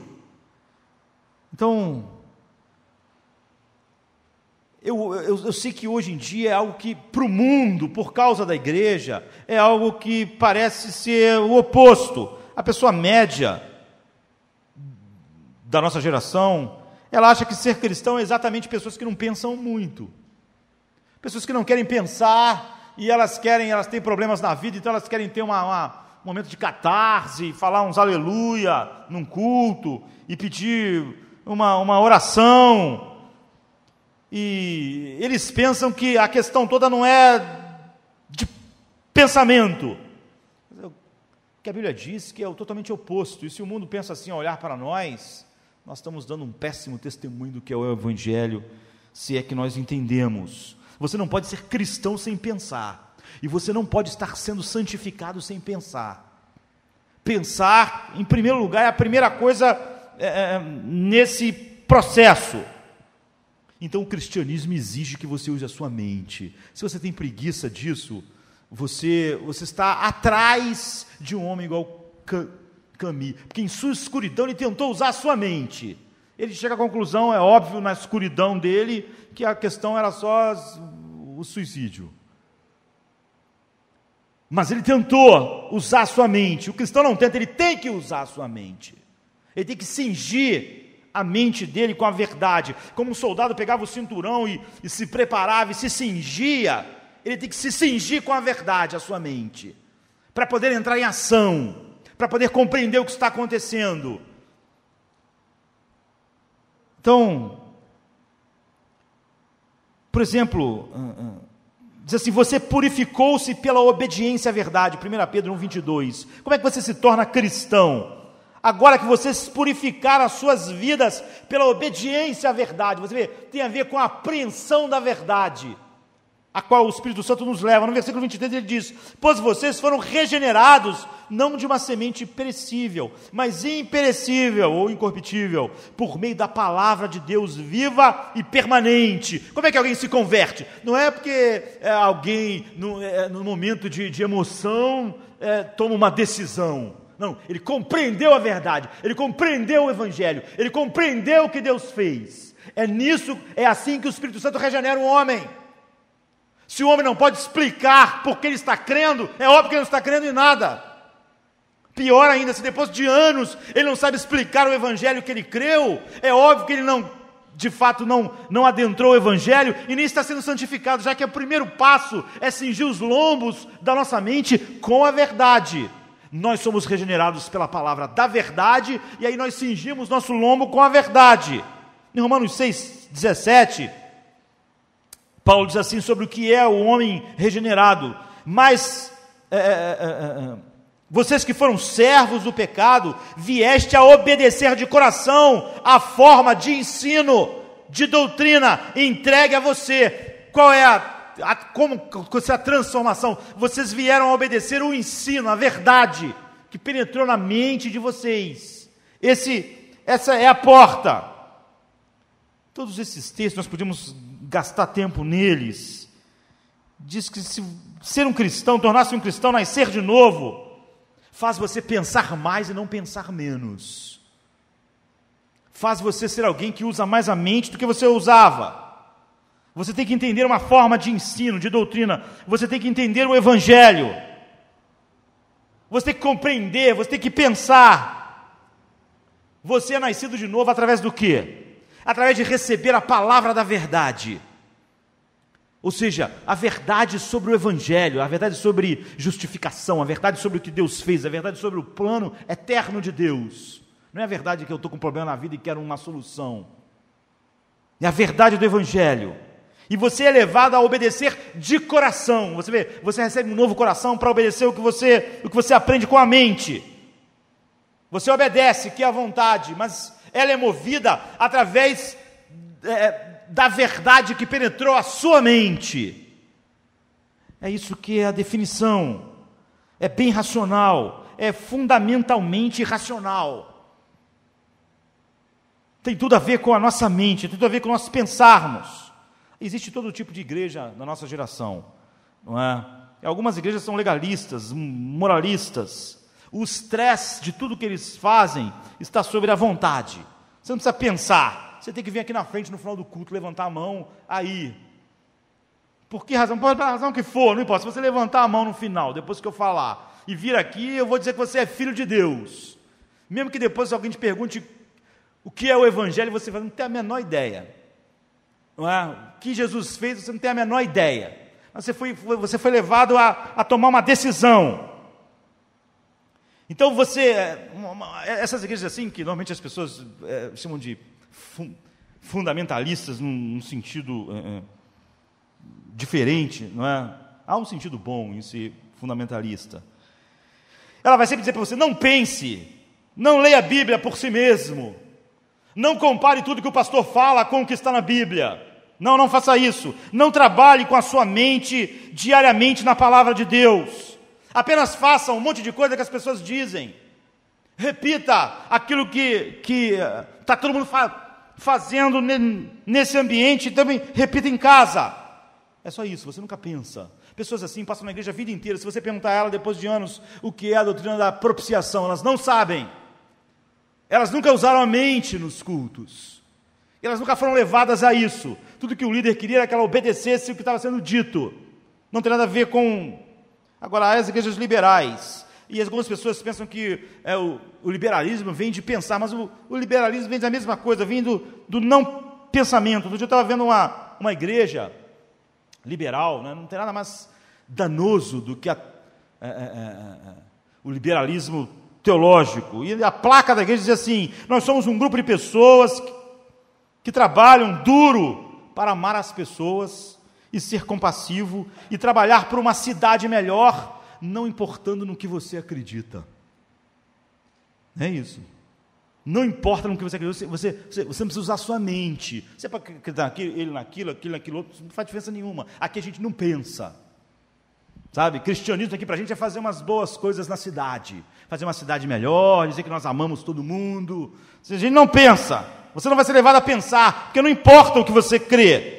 Então, eu, eu, eu, sei que hoje em dia é algo que, para o mundo, por causa da igreja, é algo que parece ser o oposto. A pessoa média da nossa geração, ela acha que ser cristão é exatamente pessoas que não pensam muito. Pessoas que não querem pensar, e elas querem, elas têm problemas na vida, então elas querem ter uma, uma, um momento de catarse, falar uns aleluia num culto e pedir uma, uma oração. E eles pensam que a questão toda não é de pensamento. Que a Bíblia diz que é totalmente oposto. E se o mundo pensa assim, a olhar para nós, nós estamos dando um péssimo testemunho do que é o Evangelho, se é que nós entendemos. Você não pode ser cristão sem pensar. E você não pode estar sendo santificado sem pensar. Pensar, em primeiro lugar, é a primeira coisa é, é, nesse processo. Então o cristianismo exige que você use a sua mente. Se você tem preguiça disso, você, você está atrás de um homem igual Camille, porque em sua escuridão ele tentou usar a sua mente. Ele chega à conclusão, é óbvio, na escuridão dele, que a questão era só o suicídio. Mas ele tentou usar a sua mente. O cristão não tenta, ele tem que usar a sua mente. Ele tem que cingir a mente dele com a verdade. Como um soldado pegava o cinturão e, e se preparava e se cingia, ele tem que se cingir com a verdade, a sua mente, para poder entrar em ação, para poder compreender o que está acontecendo. Então, por exemplo, ah, ah, diz assim: você purificou-se pela obediência à verdade, 1 Pedro 1, 22. Como é que você se torna cristão? Agora que vocês purificaram as suas vidas pela obediência à verdade, você vê, tem a ver com a apreensão da verdade a qual o Espírito Santo nos leva. No versículo 23 ele diz: Pois vocês foram regenerados, não de uma semente perecível, mas imperecível ou incorruptível, por meio da palavra de Deus viva e permanente. Como é que alguém se converte? Não é porque é, alguém, no, é, no, momento de, de emoção, é, toma uma decisão. Não, ele compreendeu a verdade, ele compreendeu o Evangelho, ele compreendeu o que Deus fez. É nisso, é assim que o Espírito Santo regenera o homem. Se o homem não pode explicar por que ele está crendo, é óbvio que ele não está crendo em nada. Pior ainda, se depois de anos ele não sabe explicar o evangelho que ele creu, é óbvio que ele não, de fato, não, não adentrou o evangelho e nem está sendo santificado, já que o primeiro passo é cingir os lombos da nossa mente com a verdade. Nós somos regenerados pela palavra da verdade e aí nós cingimos nosso lombo com a verdade. Em Romanos 6, 17, Paulo diz assim sobre o que é o homem regenerado. Mas é é, é, é, é, vocês que foram servos do pecado, vieste a obedecer de coração a forma de ensino, de doutrina entregue a você. Qual é a, a como é a transformação? Vocês vieram a obedecer o ensino, a verdade que penetrou na mente de vocês. Esse, essa é a porta. Todos esses textos nós podemos gastar tempo neles. Diz que se ser um cristão, tornar-se um cristão, nascer de novo, faz você pensar mais e não pensar menos. Faz você ser alguém que usa mais a mente do que você usava. Você tem que entender uma forma de ensino, de doutrina. Você tem que entender o Evangelho. Você tem que compreender, você tem que pensar. Você é nascido de novo através do quê? Através de receber a palavra da verdade. Ou seja, a verdade sobre o Evangelho, a verdade sobre justificação, a verdade sobre o que Deus fez, a verdade sobre o plano eterno de Deus. Não é a verdade que eu estou com um problema na vida e quero uma solução. É a verdade do Evangelho. E você é levado a obedecer de coração. Você vê, você recebe um novo coração para obedecer o que você, o que você aprende com a mente. Você obedece, que é a vontade, mas ela é movida através é, da verdade que penetrou a sua mente. É isso que é a definição. É bem racional, é fundamentalmente racional. Tem tudo a ver com a nossa mente, tem tudo a ver com nós pensarmos. Existe todo tipo de igreja na nossa geração, não é? Algumas igrejas são legalistas, moralistas. O estresse de tudo que eles fazem está sobre a vontade. Você não precisa pensar, você tem que vir aqui na frente no final do culto, levantar a mão aí. Por que razão? Por razão que for, não importa. Se você levantar a mão no final, depois que eu falar, e vir aqui, eu vou dizer que você é filho de Deus. Mesmo que depois alguém te pergunte o que é o Evangelho, você vai não tem a menor ideia. Não é? O que Jesus fez, você não tem a menor ideia. Você foi, você foi levado a, a tomar uma decisão. Então você, essas igrejas assim, que normalmente as pessoas é, chamam de fundamentalistas num, num sentido é, diferente, não é? Há um sentido bom em ser fundamentalista. Ela vai sempre dizer para você: não pense, não leia a Bíblia por si mesmo, não compare tudo que o pastor fala com o que está na Bíblia. Não, não faça isso. Não trabalhe com a sua mente diariamente na palavra de Deus. Apenas faça um monte de coisa que as pessoas dizem. Repita aquilo que está eh, todo mundo falando fazendo nesse ambiente, também repita em casa. É só isso, você nunca pensa. Pessoas assim passam na igreja a vida inteira. Se você perguntar a ela depois de anos o que é a doutrina da propiciação, elas não sabem. Elas nunca usaram a mente nos cultos. Elas nunca foram levadas a isso. Tudo que o líder queria era que ela obedecesse o que estava sendo dito. Não tem nada a ver com. Agora, as igrejas liberais, e algumas pessoas pensam que é, o, o, liberalismo vem de pensar, mas o, o, liberalismo vem da mesma coisa, vem do, do não pensamento. Outro dia eu estava vendo uma, uma igreja liberal, né, não tem nada mais danoso do que a, é, é, é, é o liberalismo teológico. E a placa da igreja diz assim: nós somos um grupo de pessoas que, que trabalham duro para amar as pessoas e ser compassivo e trabalhar por uma cidade melhor não importando no que você acredita. É isso. Não importa no que você acredita, você, você, você não precisa usar sua mente. Você pode acreditar aqui, ele naquilo, aquilo, naquilo outro, não faz diferença nenhuma. Aqui a gente não pensa. Sabe? Cristianismo aqui para a gente é fazer umas boas coisas na cidade. Fazer uma cidade melhor, dizer que nós amamos todo mundo. A gente não pensa. Você não vai ser levado a pensar, porque não importa o que você crê.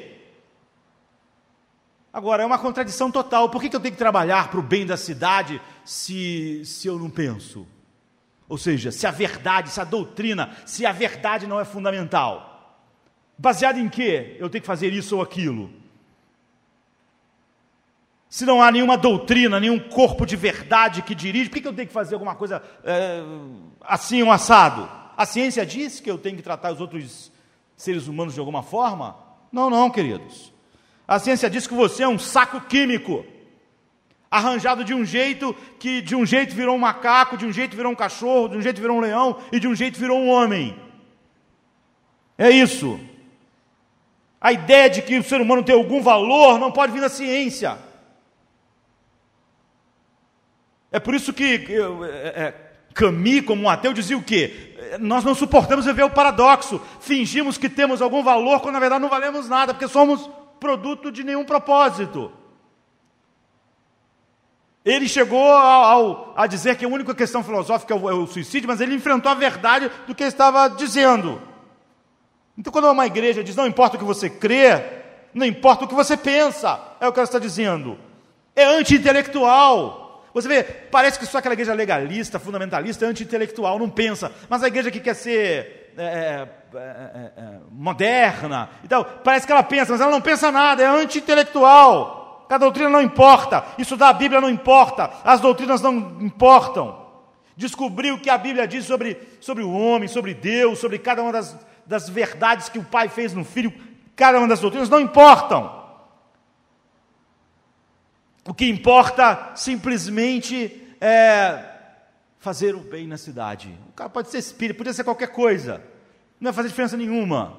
Agora, é uma contradição total. Por que, que eu tenho que trabalhar para o bem da cidade se, se eu não penso? Ou seja, se a verdade, se a doutrina, se a verdade não é fundamental. Baseado em quê? Eu tenho que fazer isso ou aquilo. Se não há nenhuma doutrina, nenhum corpo de verdade que dirige, por que, que eu tenho que fazer alguma coisa é, assim, um assado? A ciência diz que eu tenho que tratar os outros seres humanos de alguma forma? Não, não, queridos. A ciência diz que você é um saco químico, arranjado de um jeito que de um jeito virou um macaco, de um jeito virou um cachorro, de um jeito virou um leão e de um jeito virou um homem. É isso. A ideia de que o ser humano tem algum valor não pode vir da ciência. É por isso que é, é, Camus, como um ateu, dizia o quê? Nós não suportamos viver o paradoxo. Fingimos que temos algum valor quando na verdade não valemos nada, porque somos produto de nenhum propósito. Ele chegou ao, ao, a dizer que a única questão filosófica é o, é o, suicídio, mas ele enfrentou a verdade do que ele estava dizendo. Então, quando uma igreja diz não importa o que você crê, não importa o que você pensa, é o que ela está dizendo. É anti-intelectual. Você vê, parece que só aquela igreja legalista, fundamentalista, é anti-intelectual, não pensa. Mas a igreja que quer ser é é, é, é, moderna. Então, parece que ela pensa, mas ela não pensa nada, é anti-intelectual. A doutrina não importa, estudar a Bíblia não importa, as doutrinas não importam. Descobrir o que a Bíblia diz sobre, sobre o homem, sobre Deus, sobre cada uma das, das verdades que o Pai fez no Filho, cada uma das doutrinas não importam. O que importa simplesmente é fazer o bem na cidade. O cara pode ser espírito, podia ser qualquer coisa. Não vai fazer diferença nenhuma.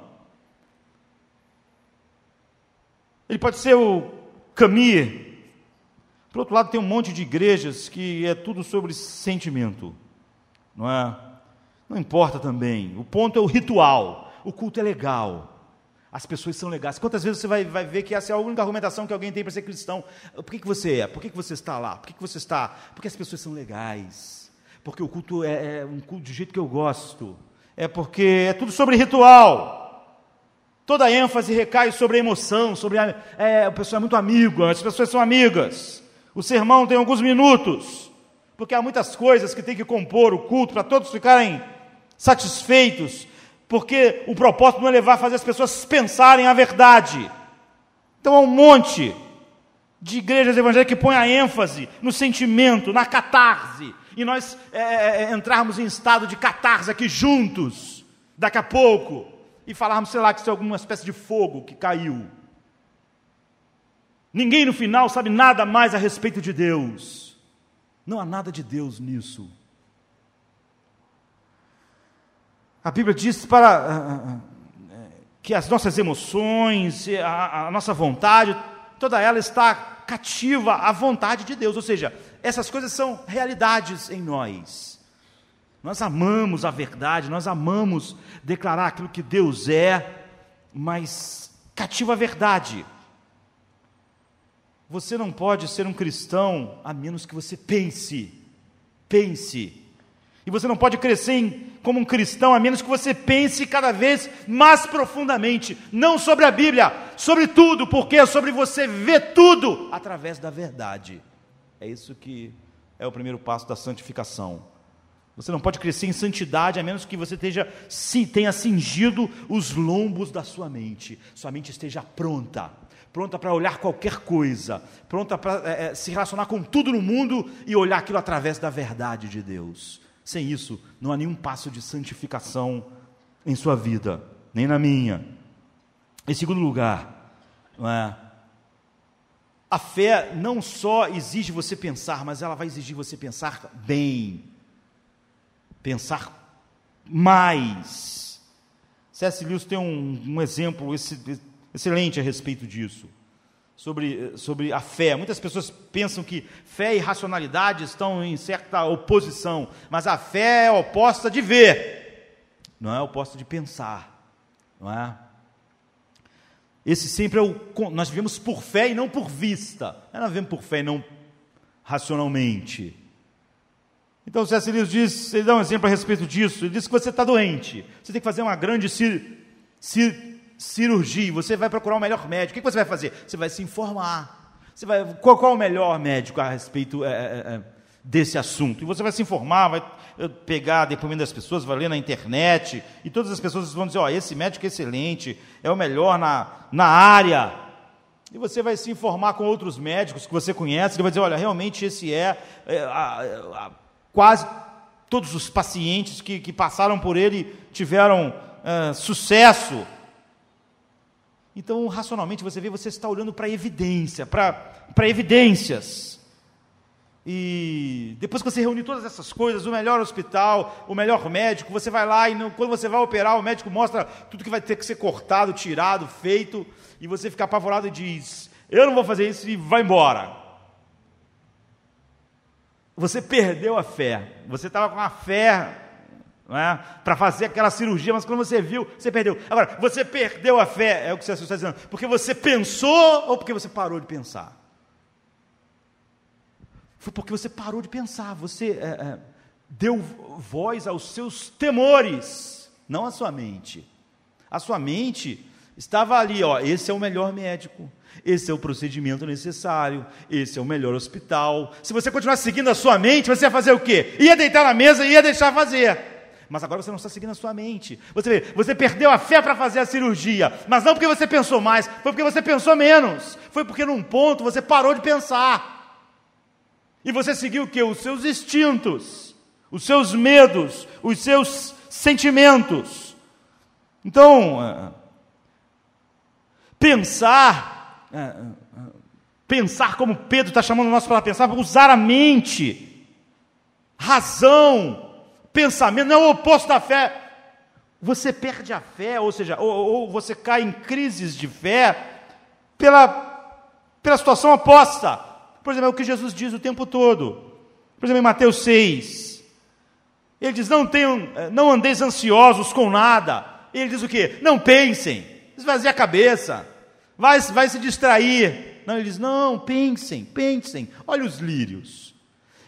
Ele pode ser o Camille. Por outro lado, tem um monte de igrejas que é tudo sobre sentimento. Não é? Não importa também. O ponto é o ritual. O culto é legal. As pessoas são legais. Quantas vezes você vai, vai ver que essa é a única argumentação que alguém tem para ser cristão? Por que, que você é? Por que, que você está lá? Por que, que você está? Porque as pessoas são legais. Porque o culto é, é um culto do jeito que eu gosto. É porque é tudo sobre ritual. Toda a ênfase recai sobre a emoção, sobre a, é, o pessoal é muito amigo, as pessoas são amigas. O sermão tem alguns minutos, porque há muitas coisas que tem que compor o culto para todos ficarem satisfeitos porque o propósito não é levar a fazer as pessoas pensarem a verdade. Então há um monte de igrejas evangélicas que põem a ênfase no sentimento, na catarse, e nós é, é, é, entrarmos em estado de catarse aqui juntos, daqui a pouco, e falarmos, sei lá, que isso é alguma espécie de fogo que caiu. Ninguém no final sabe nada mais a respeito de Deus. Não há nada de Deus nisso. A Bíblia diz para ah, ah, ah, que as nossas emoções, a, a nossa vontade, toda ela está cativa à vontade de Deus, ou seja, essas coisas são realidades em nós. Nós amamos a verdade, nós amamos declarar aquilo que Deus é, mas cativa a verdade. Você não pode ser um cristão a menos que você pense, pense e você não pode crescer em, como um cristão a menos que você pense cada vez mais profundamente, não sobre a Bíblia, sobre tudo, porque é sobre você ver tudo através da verdade. É isso que é o primeiro passo da santificação. Você não pode crescer em santidade a menos que você esteja, sim, tenha cingido os lombos da sua mente. Sua mente esteja pronta, pronta para olhar qualquer coisa, pronta para é, se relacionar com tudo no mundo e olhar aquilo através da verdade de Deus. Sem isso, não há nenhum passo de santificação em sua vida, nem na minha. Em segundo lugar, é? A fé não só exige você pensar, mas ela vai exigir você pensar bem, pensar mais. C.S. Lewis tem um, um exemplo excelente a respeito disso sobre, sobre a fé. Muitas pessoas pensam que fé e racionalidade estão em certa oposição, mas a fé é oposta de ver, não é oposta de pensar, não é? Esse sempre é o. Nós vivemos por fé e não por vista. Nós vivemos por fé e não racionalmente. Então o C.S. Lewis diz, ele dá um exemplo a respeito disso. Ele diz que você está doente, você tem que fazer uma grande cir, cir, cirurgia, você vai procurar o melhor médico. O que você vai fazer? Você vai se informar. Você vai, qual, qual o melhor médico a respeito é, é, é, desse assunto? E você vai se informar, vai eh, pegar depoimento das pessoas, vai ler na internet, e todas as pessoas vão dizer: ó, esse médico é excelente, é o melhor na, na área. E você vai se informar com outros médicos que você conhece, e vai dizer: olha, realmente esse é, é a, a, quase todos os pacientes que, que passaram por ele tiveram é, sucesso então, racionalmente, você vê, você está olhando para evidência, para evidências. E depois que você reúne todas essas coisas, o melhor hospital, o melhor médico, você vai lá e não, quando você vai operar, o médico mostra tudo que vai ter que ser cortado, tirado, feito, e você fica apavorado e diz: Eu não vou fazer isso e vai embora. Você perdeu a fé. Você estava com a fé é? para fazer aquela cirurgia, mas quando você viu, você perdeu. Agora, você perdeu a fé, é o que você está dizendo, porque você pensou ou porque você parou de pensar? Foi porque você parou de pensar, você é, é, deu voz aos seus temores, não à sua mente. A sua mente estava ali, ó, esse é o melhor médico, esse é o procedimento necessário, esse é o melhor hospital. Se você continuar seguindo a sua mente, você ia fazer o quê? Ia deitar na mesa e ia deixar fazer mas agora você não está seguindo a sua mente. Você vê, você perdeu a fé para fazer a cirurgia, mas não porque você pensou mais, foi porque você pensou menos. Foi porque num ponto você parou de pensar. E você seguiu o que? Os seus instintos, os seus medos, os seus sentimentos. Então, é, pensar é, é, pensar como Pedro está chamando nós para pensar, usar a mente, razão, pensamento, não é o oposto da fé. Você perde a fé, ou seja, ou, ou você cai em crises de fé pela, pela situação oposta. Por exemplo, é o que Jesus diz o tempo todo. Por exemplo, em Mateus 6. Ele diz: Não, tenham, não andeis ansiosos com nada. Ele diz o quê? Não pensem, esvazie a cabeça, vai, vai se distrair. Não, ele diz: Não, pensem, pensem. Olha os lírios.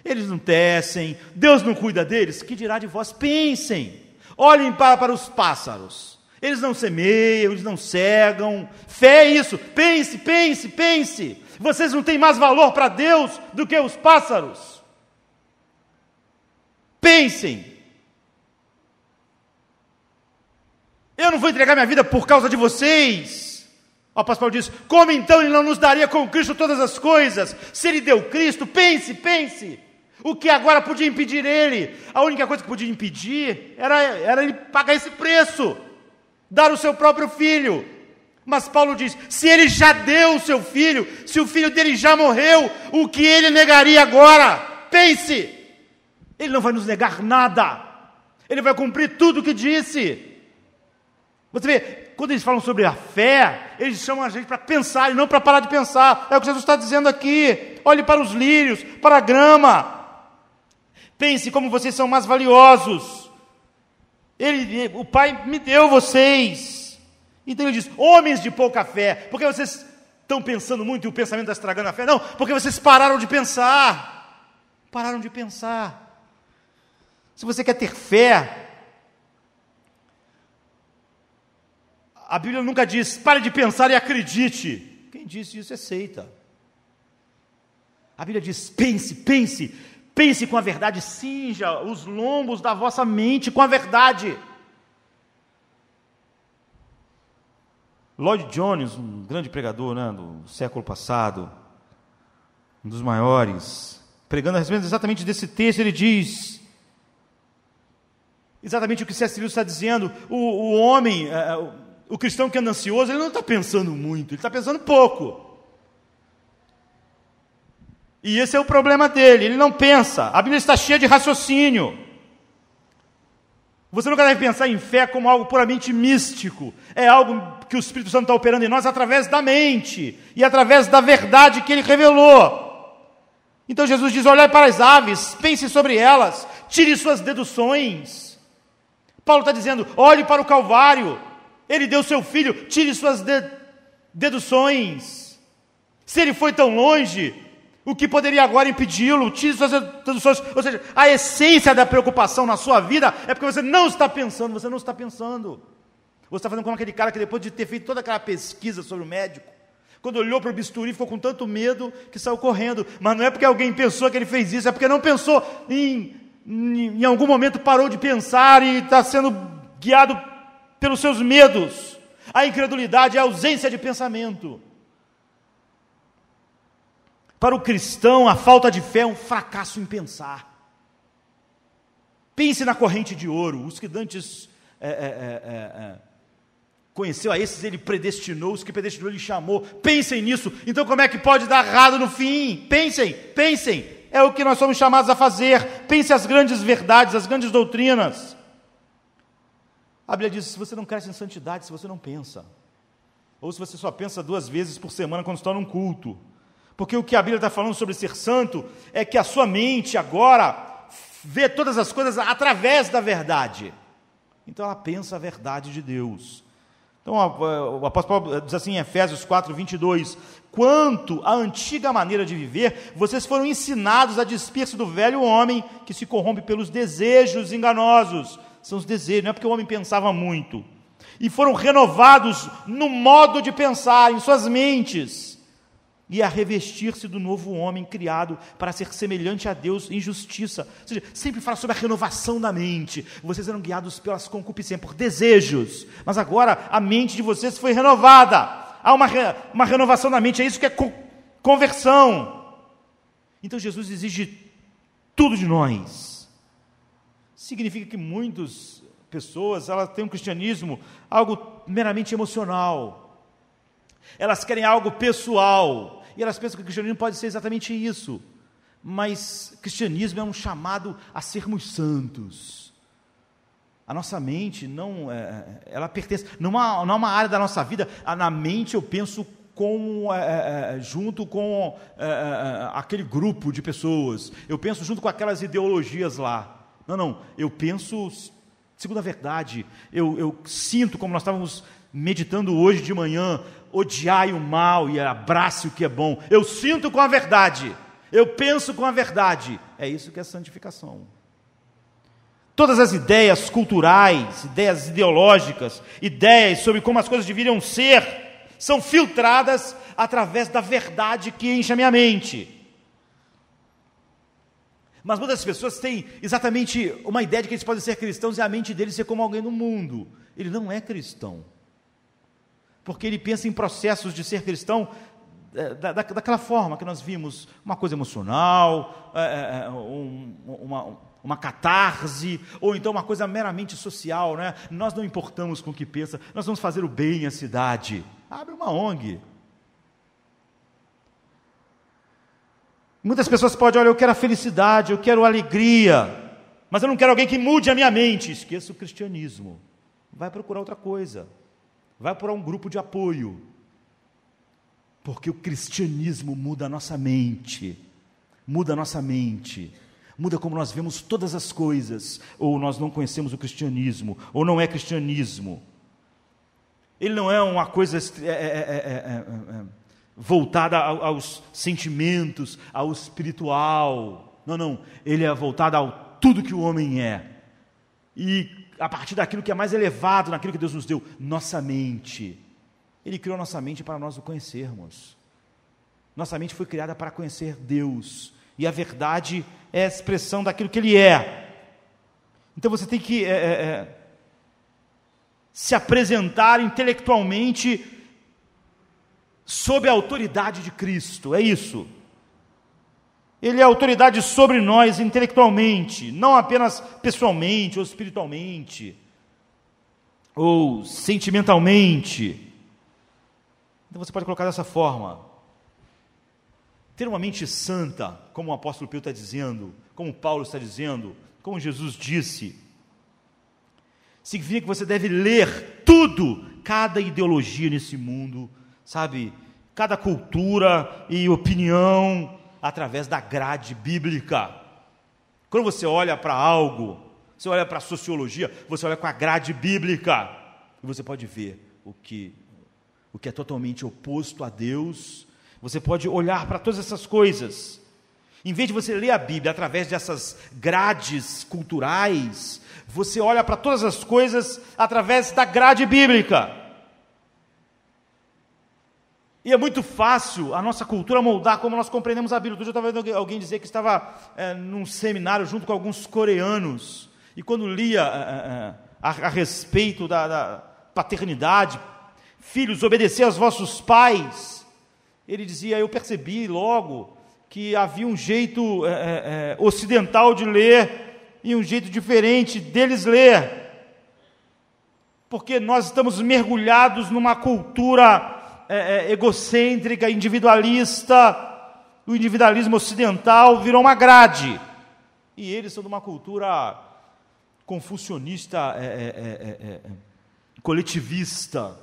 Eles não tecem, Deus não cuida deles, que dirá de vós? Pensem. Olhem para, para os pássaros. Eles não semeiam, eles não cegam. Fé é isso. Pense, pense, pense. Vocês não têm mais valor para Deus do que os pássaros. Pensem. Eu não vou entregar minha vida por causa de vocês. O apóstolo Paulo diz: Como então ele não nos daria com Cristo todas as coisas? Se ele deu Cristo, pense, pense. O que agora podia impedir ele? A única coisa que podia impedir era, era ele pagar esse preço, dar o seu próprio filho. Mas Paulo diz: se ele já deu o seu filho, se o filho dele já morreu, o que ele negaria agora? Pense, ele não vai nos negar nada, ele vai cumprir tudo o que disse. Você vê, quando eles falam sobre a fé, eles chamam a gente para pensar e não para parar de pensar. É o que Jesus está dizendo aqui. Olhe para os lírios, para a grama, Pense como vocês são mais valiosos. Ele, o Pai me deu vocês. Então ele diz: homens de pouca fé, porque vocês estão pensando muito e o pensamento está estragando a fé? Não, porque vocês pararam de pensar. Pararam de pensar. Se você quer ter fé, a Bíblia nunca diz pare de pensar e acredite. Quem disse isso é seita. A Bíblia diz pense, pense, Pense com a verdade, cinja os lombos da vossa mente com a verdade. Lloyd Jones, um grande pregador né, do século passado, um dos maiores, pregando a respeito exatamente desse texto, ele diz exatamente o que C.S. Lewis está dizendo. O, o homem, é, o, o cristão que anda ansioso, ele não está pensando muito, ele está pensando pouco. E esse é o problema dele, ele não pensa. A Bíblia está cheia de raciocínio. Você nunca deve pensar em fé como algo puramente místico. É algo que o Espírito Santo está operando em nós através da mente e através da verdade que ele revelou. Então Jesus diz: olhai para as aves, pense sobre elas, tire suas deduções. Paulo está dizendo: olhe para o Calvário, ele deu seu filho, tire suas de deduções. Se ele foi tão longe, o que poderia agora impedi-lo? Tire suas traduções. Ou seja, a essência da preocupação na sua vida é porque você não está pensando, você não está pensando. Você está fazendo como aquele cara que depois de ter feito toda aquela pesquisa sobre o médico, quando olhou para o bisturi, ficou com tanto medo que saiu correndo. Mas não é porque alguém pensou que ele fez isso, é porque não pensou em, em, em algum momento parou de pensar e está sendo guiado pelos seus medos. A incredulidade é a ausência de pensamento. Para o cristão, a falta de fé é um fracasso em pensar. Pense na corrente de ouro. Os que Dantes é, é, é, é, é conheceu a esses, ele predestinou. Os que predestinou, ele chamou. Pensem nisso. Então, como é que pode dar errado no fim? Pensem, pensem. É o que nós somos chamados a fazer. Pense as grandes verdades, as grandes doutrinas. A Bíblia diz: se você não cresce em santidade, se você não pensa, ou se você só pensa duas vezes por semana quando está num culto, porque o que a Bíblia está falando sobre ser santo é que a sua mente agora vê todas as coisas através da verdade. Então ela pensa a verdade de Deus. Então o apóstolo Paulo diz assim em Efésios 4, 22: Quanto à antiga maneira de viver, vocês foram ensinados a despir-se do velho homem que se corrompe pelos desejos enganosos. São os desejos, não é porque o homem pensava muito. E foram renovados no modo de pensar, em suas mentes e a revestir-se do novo homem criado para ser semelhante a Deus em justiça. Ou seja, sempre fala sobre a renovação da mente. Vocês eram guiados pelas concupiscências, por desejos, mas agora a mente de vocês foi renovada. Há uma, uma renovação da mente, é isso que é conversão. Então Jesus exige tudo de nós. Significa que muitas pessoas elas têm um cristianismo algo meramente emocional. Elas querem algo pessoal e elas pensam que o cristianismo pode ser exatamente isso. Mas cristianismo é um chamado a sermos santos. A nossa mente não, é, ela pertence, não é, não é uma área da nossa vida. Na mente eu penso com, é, é, junto com é, é, aquele grupo de pessoas. Eu penso junto com aquelas ideologias lá. Não, não. Eu penso segundo a verdade. Eu, eu sinto, como nós estávamos meditando hoje de manhã, odiai o mal e abrace o que é bom. Eu sinto com a verdade. Eu penso com a verdade. É isso que é santificação. Todas as ideias culturais, ideias ideológicas, ideias sobre como as coisas deveriam ser, são filtradas através da verdade que enche a minha mente. Mas muitas pessoas têm exatamente uma ideia de que eles podem ser cristãos e a mente deles ser como alguém no mundo. Ele não é cristão. Porque ele pensa em processos de ser cristão é, da, da, daquela forma que nós vimos, uma coisa emocional, é, é um, uma, uma catarse, ou então uma coisa meramente social, né? Nós não importamos com o que pensa, nós vamos fazer o bem à cidade. Abre uma ONG. Muitas pessoas podem, olha, eu quero a felicidade, eu quero alegria, mas eu não quero alguém que mude a minha mente. Esqueça o cristianismo. Vai procurar outra coisa. Vai procurar um grupo de apoio. Porque o cristianismo muda a nossa mente, muda a nossa mente, muda como nós vemos todas as coisas, ou nós não conhecemos o cristianismo, ou não é cristianismo. Ele não é uma coisa é, é, é, voltada aos sentimentos, ao espiritual. Não, não. Ele é voltado ao tudo que o homem é. E a partir daquilo que é mais elevado, naquilo que Deus nos deu, nossa mente. Ele criou nossa mente para nós o conhecermos. Nossa mente foi criada para conhecer Deus. E a verdade é a expressão daquilo que Ele é. Então você tem que é, é, é, se apresentar intelectualmente sob a autoridade de Cristo. É isso. Ele é autoridade sobre nós intelectualmente, não apenas pessoalmente ou espiritualmente, ou sentimentalmente. Então você pode colocar dessa forma. Ter uma mente santa, como o apóstolo Pedro está dizendo, como Paulo está dizendo, como Jesus disse, significa que você deve ler tudo, cada ideologia nesse mundo, sabe? Cada cultura e opinião através da grade bíblica. Quando você olha para algo, você olha para a sociologia, você olha com a grade bíblica, e você pode ver o que o que é totalmente oposto a Deus. Você pode olhar para todas essas coisas. Em vez de você ler a Bíblia através dessas grades culturais, você olha para todas as coisas através da grade bíblica. E é muito fácil a nossa cultura moldar como nós compreendemos a Bíblia. Eu estava vendo alguém dizer que estava é, num seminário junto com alguns coreanos, e quando lia é, é, a, a, respeito da, da paternidade, filhos, obedecer aos vossos pais. Ele dizia: Eu percebi logo que havia um jeito é, é, é, ocidental de ler e um jeito diferente deles ler, porque nós estamos mergulhados numa cultura é, é, egocêntrica, individualista. O individualismo ocidental virou uma grade, e eles são de uma cultura confucionista, é, coletivista.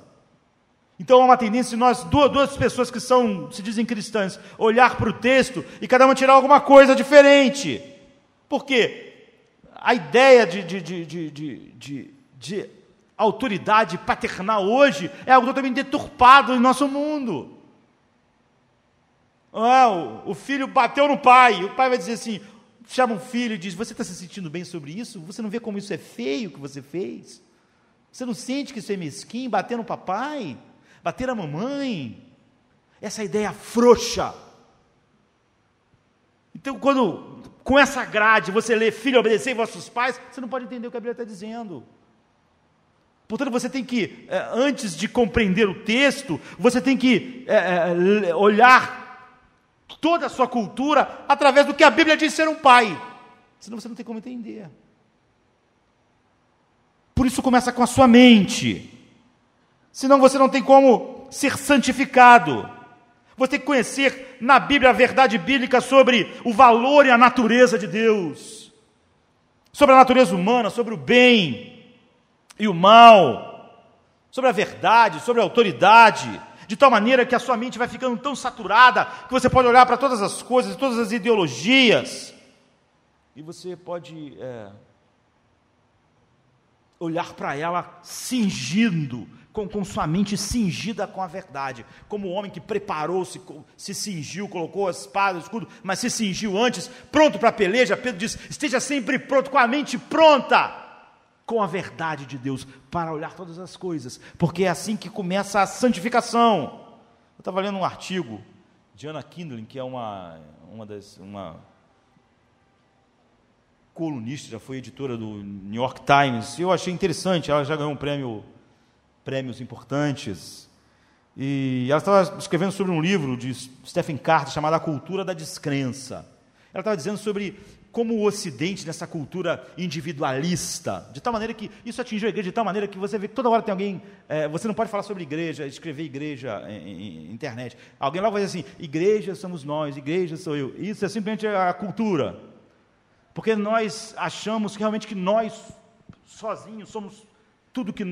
Então há uma tendência nós, duas, duas pessoas que são, se dizem cristãs, olhar para o texto e cada uma tirar alguma coisa diferente. Por quê? A ideia de, de, de, de, de autoridade paternal hoje é algo totalmente deturpado em nosso mundo. Ah, o, filho bateu no pai, o pai vai dizer assim: chama o filho e diz: Você está se sentindo bem sobre isso? Você não vê como isso é feio que você fez? Você não sente que isso é mesquinho, bater no papai? bater a mamãe, essa ideia frouxa. Então, quando com essa grade você lê filho obedecer vossos pais, você não pode entender o que a Bíblia está dizendo. Portanto, você tem que, eh, antes de compreender o texto, você tem que é, olhar toda a sua cultura através do que a Bíblia diz ser um pai. Senão você não tem como entender. Por isso começa com a sua mente. Senão você não tem como ser santificado. Você tem que conhecer na Bíblia a verdade bíblica sobre o valor e a natureza de Deus, sobre a natureza humana, sobre o bem e o mal, sobre a verdade, sobre a autoridade, de tal maneira que a sua mente vai ficando tão saturada que você pode olhar para todas as coisas, todas as ideologias, e você pode é, olhar para ela cingindo com, com sua mente cingida com a verdade, como o homem que preparou-se, se cingiu, colocou a espada, o escudo, mas se cingiu antes, pronto para a peleja. Pedro diz: esteja sempre pronto, com a mente pronta, com a verdade de Deus, para olhar todas as coisas, porque é assim que começa a santificação. Eu estava lendo um artigo de Anna Kindling, que é uma, uma das. Uma, colunista, já foi editora do New York Times, e eu achei interessante, ela já ganhou um prêmio prêmios importantes. E ela estava escrevendo sobre um livro de Stephen Carter chamado A Cultura da Descrença. Ela estava dizendo sobre como o Ocidente, nessa cultura individualista, de tal maneira que isso atingiu a igreja, de tal maneira que você vê que toda hora tem alguém. É, você não pode falar sobre igreja, escrever igreja em, em, internet. Alguém logo vai dizer assim: igreja somos nós, igreja sou eu. Isso é simplesmente a cultura. Porque nós achamos que realmente que nós sozinhos somos tudo que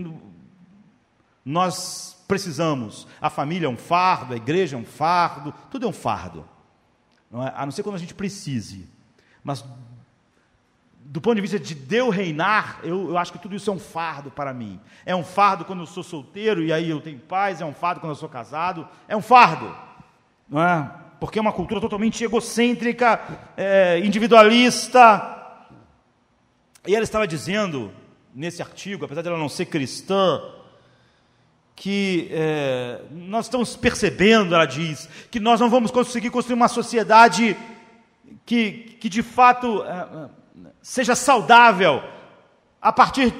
nós precisamos. A família é um fardo, a igreja é um fardo, tudo é um fardo. Não é? A não ser quando a gente precise. Mas do ponto de vista de Deus reinar, eu, eu, acho que tudo isso é um fardo para mim. É um fardo quando eu sou solteiro e aí eu tenho paz, é um fardo quando eu sou casado, é um fardo, não é? Porque é uma cultura totalmente egocêntrica, é, individualista. E ela estava dizendo nesse artigo, apesar de ela não ser cristã, que é, nós estamos percebendo, ela diz, que nós não vamos conseguir construir uma sociedade que, que de fato é, seja saudável a partir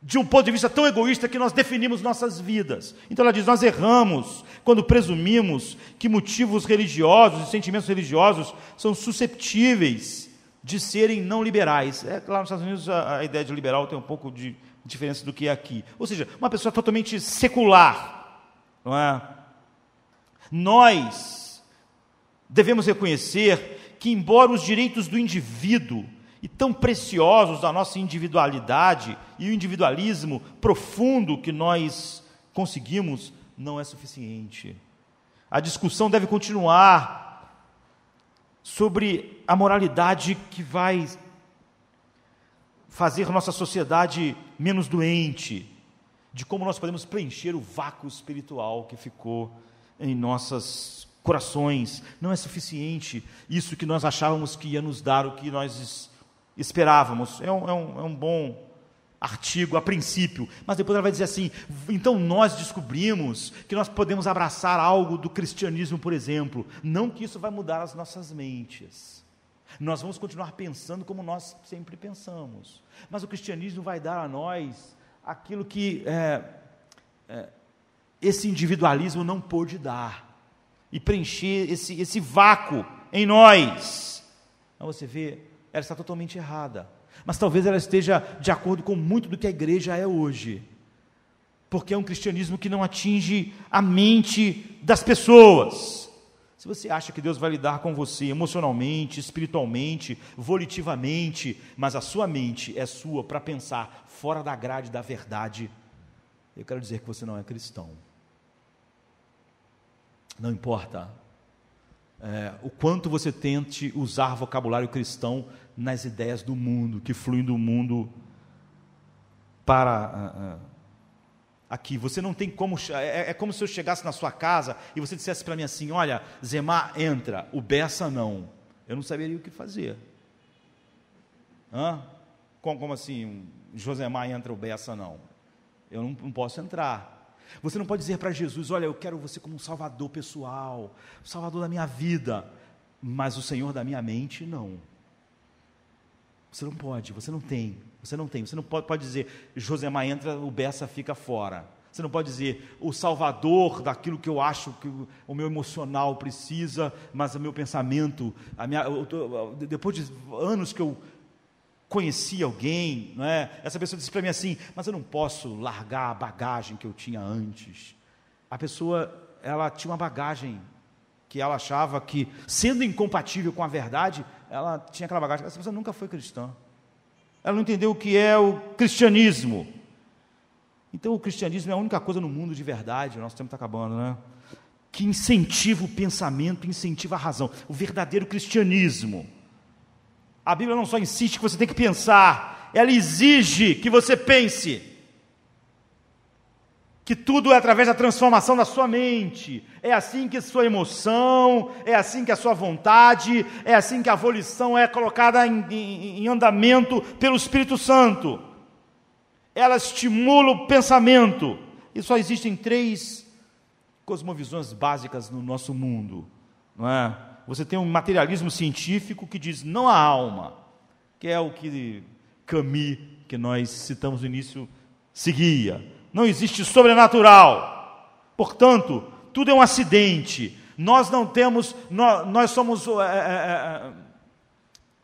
de um ponto de vista tão egoísta que nós definimos nossas vidas. Então ela diz: nós erramos quando presumimos que motivos religiosos e sentimentos religiosos são susceptíveis de serem não liberais. É claro, nos Estados Unidos a, a ideia de liberal tem um pouco de diferença do que é aqui. Ou seja, uma pessoa totalmente secular, não é? Nós devemos reconhecer que, embora os direitos do indivíduo e tão preciosos da nossa individualidade e o individualismo profundo que nós conseguimos, não é suficiente. A discussão deve continuar sobre a moralidade que vai fazer nossa sociedade menos doente, de como nós podemos preencher o vácuo espiritual que ficou em nossos corações. Não é suficiente isso que nós achávamos que ia nos dar o que nós esperávamos. É um, é um, é um bom artigo a princípio, mas depois ela vai dizer assim: então nós descobrimos que nós podemos abraçar algo do cristianismo, por exemplo, não que isso vai mudar as nossas mentes. Nós vamos continuar pensando como nós sempre pensamos. Mas o cristianismo vai dar a nós aquilo que é, é, esse individualismo não pôde dar e preencher esse, esse vácuo em nós. Então você vê, ela está totalmente errada. Mas talvez ela esteja de acordo com muito do que a igreja é hoje. Porque é um cristianismo que não atinge a mente das pessoas se você acha que Deus vai lidar com você emocionalmente, espiritualmente, volitivamente, mas a sua mente é sua para pensar fora da grade da verdade, eu quero dizer que você não é cristão. Não importa é, o quanto você tente usar vocabulário cristão nas ideias do mundo, que fluem do mundo para. Uh, uh, aqui. Você não tem como. É, é como se eu chegasse na sua casa e você dissesse para mim assim: Olha, Zemar entra, o Bessa não. Eu não saberia o que fazer. Hã? Como, como assim? Josemar entra, o Bessa não. Eu não, não posso entrar. Você não pode dizer para Jesus: Olha, eu quero você como um salvador pessoal, salvador da minha vida, mas o Senhor da minha mente, não. Você não pode, você não tem. Você não tem. Você não pode, pode dizer, Josemar entra, o Bessa fica fora. Você não pode dizer o salvador daquilo que eu acho que o meu emocional precisa, mas o meu pensamento, minha, tô, depois de anos que eu conheci alguém, não é? essa pessoa disse para mim assim, mas eu não posso largar a bagagem que eu tinha antes. A pessoa, ela tinha uma bagagem que ela achava que, sendo incompatível com a verdade, ela tinha aquela bagagem. Essa pessoa nunca foi cristã. Ela não entendeu o que é o cristianismo. Então, o cristianismo é a única coisa no mundo de verdade, nosso tempo está acabando, né? Que incentiva o pensamento, incentiva a razão. O verdadeiro cristianismo. A Bíblia não só insiste que você tem que pensar, ela exige que você pense que tudo é através da transformação da sua mente. É assim que sua emoção, é assim que a sua vontade, é assim que a volição é colocada em, em, em andamento pelo Espírito Santo. Ela estimula o pensamento. E só existem três cosmovisões básicas no nosso mundo, não é? Você tem um materialismo científico que diz não há alma, que é o que Camus, que nós citamos no início, seguia não existe sobrenatural. Portanto, tudo é um acidente. Nós não temos, nós, somos. É,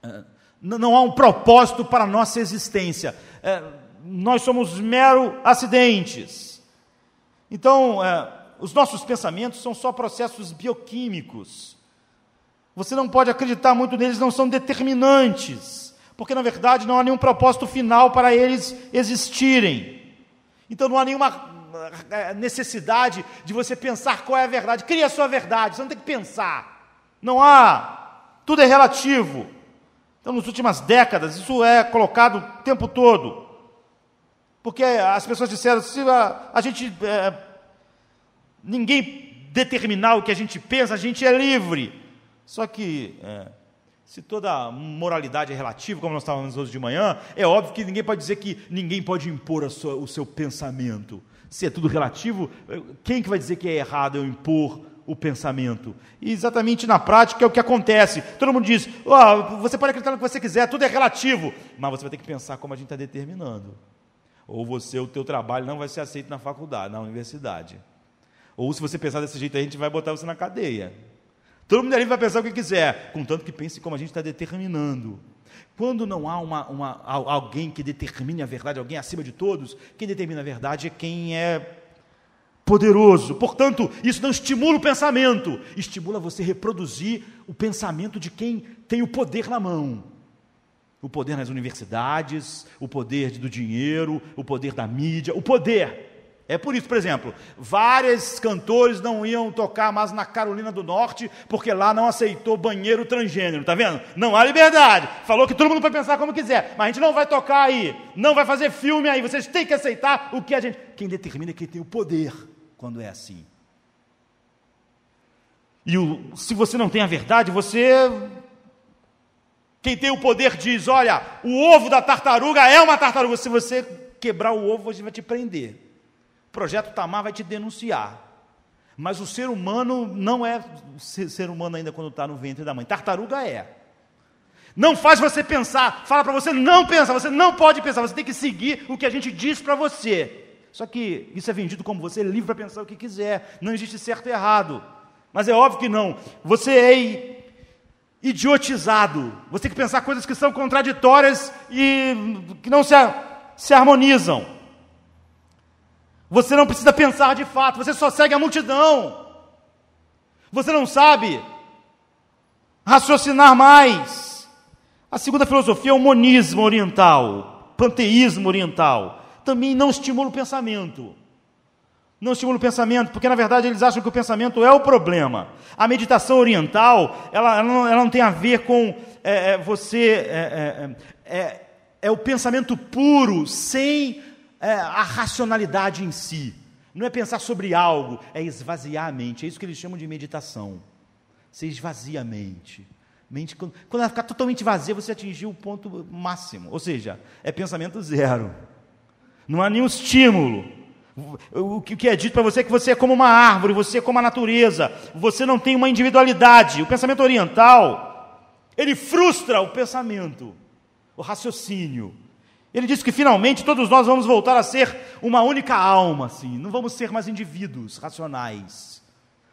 é, é, não há um propósito para a nossa existência. nós somos mero acidentes. Então, os nossos pensamentos são só processos bioquímicos. Você não pode acreditar muito neles, não são determinantes, porque na verdade não há nenhum propósito final para eles existirem. Então não há nenhuma eh, necessidade de você pensar qual é a verdade. Cria a sua verdade, você não tem que pensar. Não há. Tudo é relativo. Então, nas últimas décadas, isso é colocado o tempo todo. Porque as pessoas disseram: se a, a gente. É, ninguém determinar o que a gente pensa, a gente é livre. Só que. É, se toda moralidade é relativa, como nós estávamos hoje de manhã, é óbvio que ninguém pode dizer que ninguém pode impor sua, o seu pensamento. Se é tudo relativo, quem que vai dizer que é errado eu impor o pensamento? E exatamente na prática é o que acontece. Todo mundo diz, oh, você pode acreditar no que você quiser, tudo é relativo, mas você vai ter que pensar como a gente está determinando. Ou você, o teu trabalho não vai ser aceito na faculdade, na universidade. Ou se você pensar desse jeito, a gente vai botar você na cadeia. Todo mundo ali vai pensar o que quiser, contanto que pense como a gente está determinando. Quando não há uma, uma, alguém que determine a verdade, alguém acima de todos, quem determina a verdade é quem é poderoso. Portanto, isso não estimula o pensamento, estimula você reproduzir o pensamento de quem tem o poder na mão. O poder nas universidades, o poder do dinheiro, o poder da mídia, o poder. É por isso, por exemplo, vários cantores não iam tocar mais na Carolina do Norte, porque lá não aceitou banheiro transgênero, tá vendo? Não há liberdade. Falou que todo mundo pode pensar como quiser, mas a gente não vai tocar aí, não vai fazer filme aí, vocês têm que aceitar o que a gente. Quem determina é quem tem o poder quando é assim. E o, se você não tem a verdade, você. Quem tem o poder diz: olha, o ovo da tartaruga é uma tartaruga. Se você quebrar o ovo, você vai te prender. O projeto Tamar vai te denunciar. Mas o ser humano não é ser humano ainda quando está no ventre da mãe. Tartaruga é. Não faz você pensar, fala para você não pensar, você não pode pensar, você tem que seguir o que a gente diz para você. Só que isso é vendido como você é livre para pensar o que quiser, não existe certo e errado. Mas é óbvio que não. Você é idiotizado. Você tem que pensar coisas que são contraditórias e que não se, se harmonizam. Você não precisa pensar de fato, você só segue a multidão. Você não sabe raciocinar mais. A segunda filosofia é o monismo oriental, panteísmo oriental. Também não estimula o pensamento. Não estimula o pensamento, porque na verdade eles acham que o pensamento é o problema. A meditação oriental, ela, ela, não, ela não, tem a ver com é, é, você. É, é, é, é o pensamento puro, sem é, a racionalidade em si. Não é pensar sobre algo, é esvaziar a mente. É isso que eles chamam de meditação. Você esvazia a mente. mente quando, quando ela ficar totalmente vazia, você atingiu o ponto máximo. Ou seja, é pensamento zero. Não há nenhum estímulo. O que é dito para você é que você é como uma árvore, você é como a natureza, você não tem uma individualidade. O pensamento oriental, ele frustra o pensamento, o raciocínio. Ele diz que finalmente todos nós vamos voltar a ser uma única alma, assim, não vamos ser mais indivíduos racionais.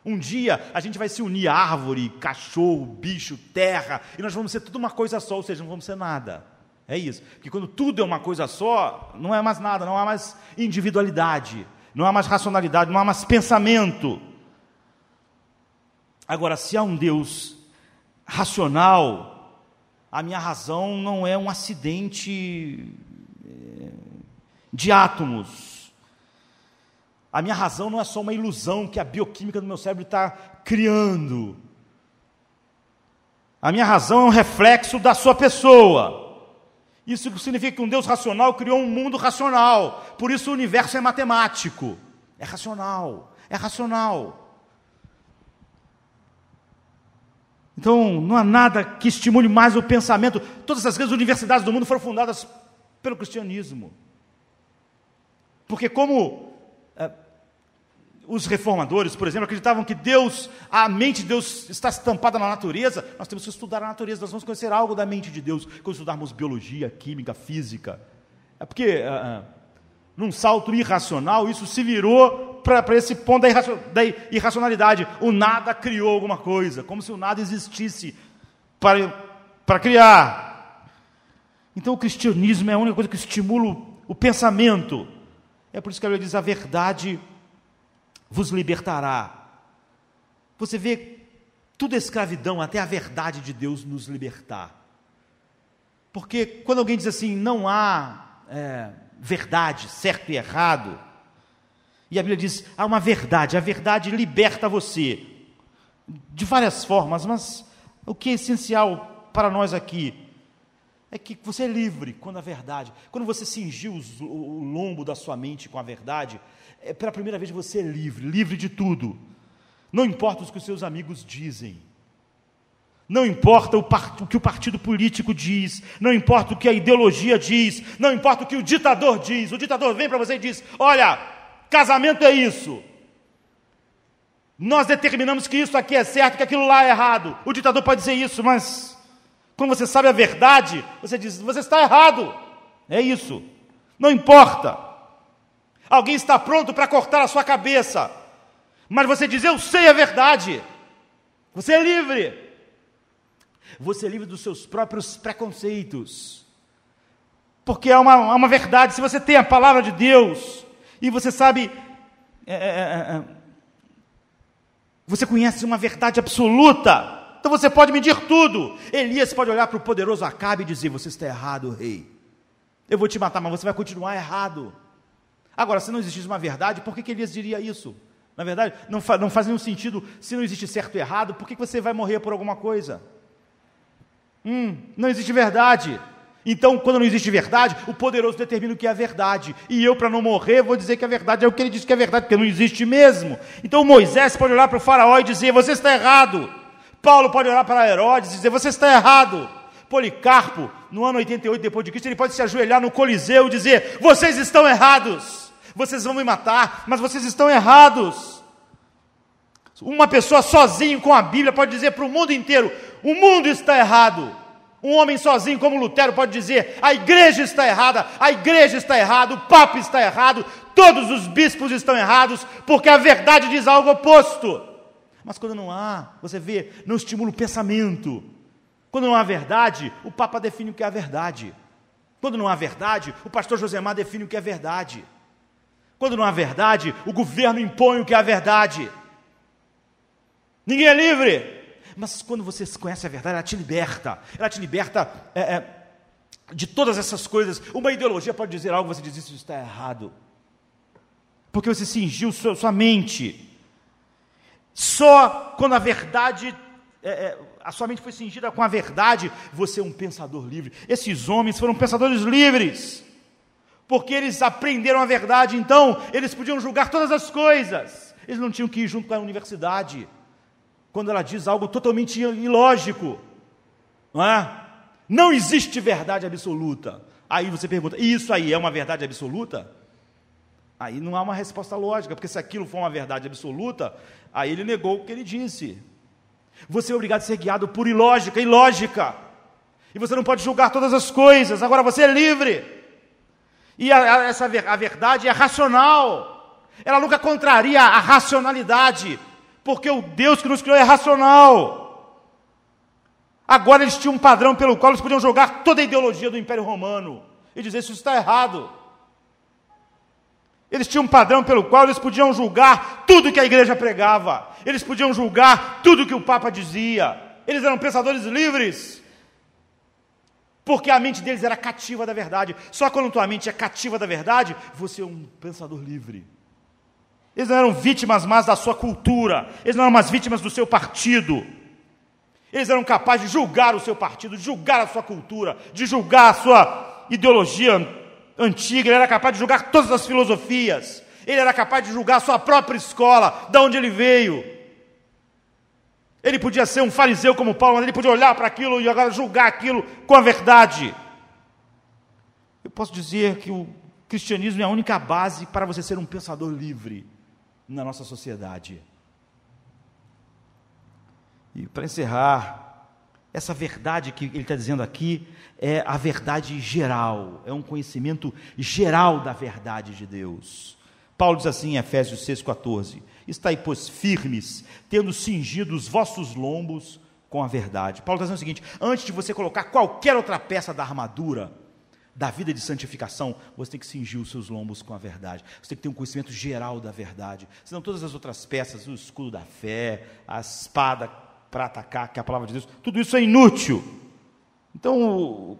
Um dia a gente vai se unir árvore, cachorro, bicho, terra, e nós vamos ser tudo uma coisa só, ou seja, não vamos ser nada. É isso. Porque quando tudo é uma coisa só, não é mais nada, não há mais individualidade, não há mais racionalidade, não há mais pensamento. Agora, se há um Deus racional, a minha razão não é um acidente de átomos. A minha razão não é só uma ilusão que a bioquímica do meu cérebro está criando. A minha razão é um reflexo da sua pessoa. Isso significa que um Deus racional criou um mundo racional. Por isso o universo é matemático. É racional. É racional. Então, não há nada que estimule mais o pensamento. Todas as grandes universidades do mundo foram fundadas pelo cristianismo. Porque, como é, os reformadores, por exemplo, acreditavam que Deus, a mente de Deus está estampada na natureza, nós temos que estudar a natureza, nós vamos conhecer algo da mente de Deus quando estudarmos biologia, química, física. É porque, é, num salto irracional, isso se virou para esse ponto da, da irracionalidade. O nada criou alguma coisa, como se o nada existisse para criar. Então o cristianismo é a única coisa que estimula o pensamento. É por isso que a Bíblia diz: a verdade vos libertará. Você vê, tudo é escravidão, até a verdade de Deus nos libertar. Porque quando alguém diz assim, não há é, verdade, certo e errado, e a Bíblia diz: há uma verdade, a verdade liberta você. De várias formas, mas o que é essencial para nós aqui é que você é livre quando a verdade, quando você cingiu o lombo da sua mente com a verdade, é pela primeira vez você é livre, livre de tudo. Não importa o que os seus amigos dizem. Não importa o, o, que o partido político diz, não importa o que a ideologia diz, não importa o que o ditador diz. O ditador vem para você e diz: Olha, Casamento é isso. Nós determinamos que isso aqui é certo, que aquilo lá é errado. O ditador pode dizer isso, mas quando você sabe a verdade, você diz: você está errado. É isso. Não importa. Alguém está pronto para cortar a sua cabeça, mas você diz: eu sei a verdade. Você é livre. Você é livre dos seus próprios preconceitos. Porque é uma, é uma verdade. Se você tem a palavra de Deus, e você sabe, é é, é, é, você conhece uma verdade absoluta. Então você pode medir tudo. Elias pode olhar para o poderoso Acabe e dizer: Você está errado, rei. Eu vou te matar, mas você vai continuar errado. Agora, se não existisse uma verdade, por que, que Elias diria isso? Na verdade, não, fa não faz nenhum sentido. Se não existe certo e errado, por que, que você vai morrer por alguma coisa? Hum, não existe verdade. Então, quando não existe verdade, o poderoso determina o que é a verdade. E eu, para não morrer, vou dizer que a verdade é o que ele diz que é verdade, porque não existe mesmo. Então, Moisés pode olhar para o faraó e dizer: Você está errado. Paulo pode olhar para Herodes e dizer: Você está errado. Policarpo, no ano 88 depois de Cristo, ele pode se ajoelhar no Coliseu e dizer: Vocês estão errados. Vocês vão me matar, mas vocês estão errados. Uma pessoa sozinho com a Bíblia pode dizer para o mundo inteiro: O mundo está errado. Um homem sozinho como Lutero pode dizer: a igreja está errada, a igreja está errada, o papa está errado, todos os bispos estão errados, porque a verdade diz algo oposto. Mas quando não há, você vê, não estimula o pensamento. Quando não há verdade, o papa define o que é a verdade. Quando não há verdade, o pastor Josemar define o que é verdade. Quando não há verdade, o governo impõe o que é a verdade. Ninguém é livre. Mas quando você conhece a verdade, ela te liberta. Ela te liberta é, é, de todas essas coisas. Uma ideologia pode dizer algo, você diz isso está errado. Porque você cingiu sua, sua mente. Só quando a verdade, é, é, a sua mente foi cingida com a verdade, você é um pensador livre. Esses homens foram pensadores livres. Porque eles aprenderam a verdade, então eles podiam julgar todas as coisas. Eles não tinham que ir junto com a universidade quando ela diz algo totalmente ilógico, não é? Não existe verdade absoluta. Aí você pergunta, isso aí é uma verdade absoluta? Aí não há uma resposta lógica, porque se aquilo for uma verdade absoluta, aí ele negou o que ele disse. Você é obrigado a ser guiado por ilógica, ilógica. E você não pode julgar todas as coisas, agora você é livre. E a, a, essa, a verdade é racional. Ela nunca contraria a racionalidade porque o Deus que nos criou é racional. Agora eles tinham um padrão pelo qual eles podiam jogar toda a ideologia do Império Romano e dizer: Isso está errado. Eles tinham um padrão pelo qual eles podiam julgar tudo que a igreja pregava, eles podiam julgar tudo que o Papa dizia, eles eram pensadores livres, porque a mente deles era cativa da verdade. Só quando tua mente é cativa da verdade, você é um pensador livre. Eles não eram vítimas mais da sua cultura, eles não eram mais vítimas do seu partido. Eles eram capazes de julgar o seu partido, de julgar a sua cultura, de julgar a sua ideologia antiga, ele era capaz de julgar todas as filosofias, ele era capaz de julgar sua própria escola, de onde ele veio. Ele podia ser um fariseu como Paulo, mas ele podia olhar para aquilo e agora julgar aquilo com a verdade. Eu posso dizer que o cristianismo é a única base para você ser um pensador livre na nossa sociedade. E para encerrar, essa verdade que ele está dizendo aqui é a verdade geral, é um conhecimento geral da verdade de Deus. Paulo diz assim em Efésios 6,14: Estai, pois, firmes, tendo cingido os vossos lombos com a verdade. Paulo está dizendo o seguinte: antes de você colocar qualquer outra peça da armadura, da vida de santificação, você tem que cingir os seus lombos com a verdade. Você tem que ter um conhecimento geral da verdade. Senão todas as outras peças, o escudo da fé, a espada para atacar, que é a palavra de Deus, tudo isso é inútil. Então,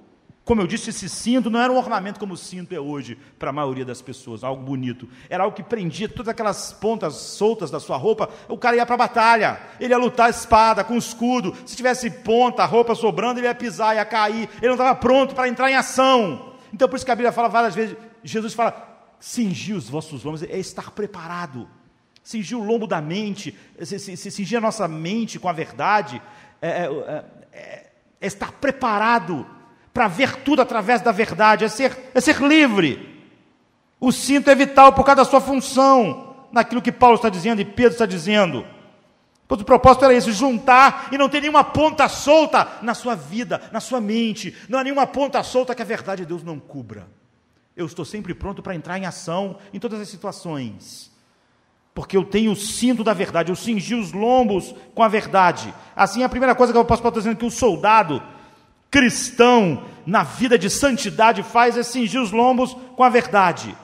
como eu disse, esse cinto não era um ornamento como o cinto é hoje para a maioria das pessoas, algo bonito. Era algo que prendia todas aquelas pontas soltas da sua roupa. O cara ia para a batalha, ele ia lutar espada, com escudo. Se tivesse ponta, roupa sobrando, ele ia pisar, ia cair. Ele não estava pronto para entrar em ação. Então, por isso que a Bíblia fala várias vezes, Jesus fala, cingir os vossos lombos, é estar preparado cingir o lombo da mente, cingir a nossa mente com a verdade, é, é, é, é estar preparado para ver tudo através da verdade, é ser, é ser livre. O cinto é vital por causa da sua função, naquilo que Paulo está dizendo e Pedro está dizendo. Pois o propósito era esse: juntar e não ter nenhuma ponta solta na sua vida, na sua mente. Não há nenhuma ponta solta que a verdade de Deus não cubra. Eu estou sempre pronto para entrar em ação em todas as situações porque eu tenho o cinto da verdade, eu cingi os lombos com a verdade. Assim, a primeira coisa que eu posso estar dizendo que o soldado cristão na vida de santidade faz é cingir os lombos com a verdade.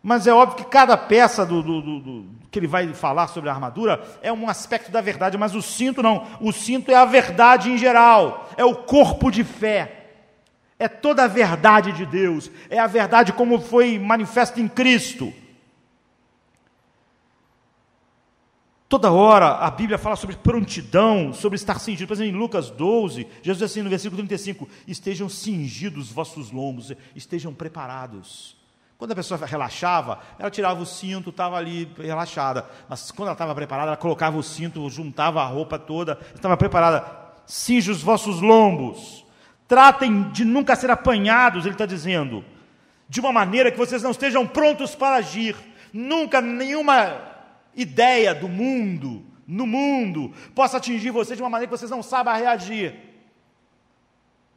Mas é óbvio que cada peça do, do, do, do, que ele vai falar sobre a armadura é um aspecto da verdade, mas o cinto não. O cinto é a verdade em geral, é o corpo de fé, é toda a verdade de Deus, é a verdade como foi manifesta em Cristo. Toda hora a Bíblia fala sobre prontidão, sobre estar cingido. Por exemplo, em Lucas 12, Jesus diz assim no versículo 35: Estejam cingidos vossos lombos, estejam preparados. Quando a pessoa relaxava, ela tirava o cinto, estava ali relaxada. Mas quando ela estava preparada, ela colocava o cinto, juntava a roupa toda, estava preparada. Cinge os vossos lombos. Tratem de nunca ser apanhados, ele está dizendo, de uma maneira que vocês não estejam prontos para agir. Nunca nenhuma ideia do mundo, no mundo, possa atingir vocês de uma maneira que vocês não saibam reagir.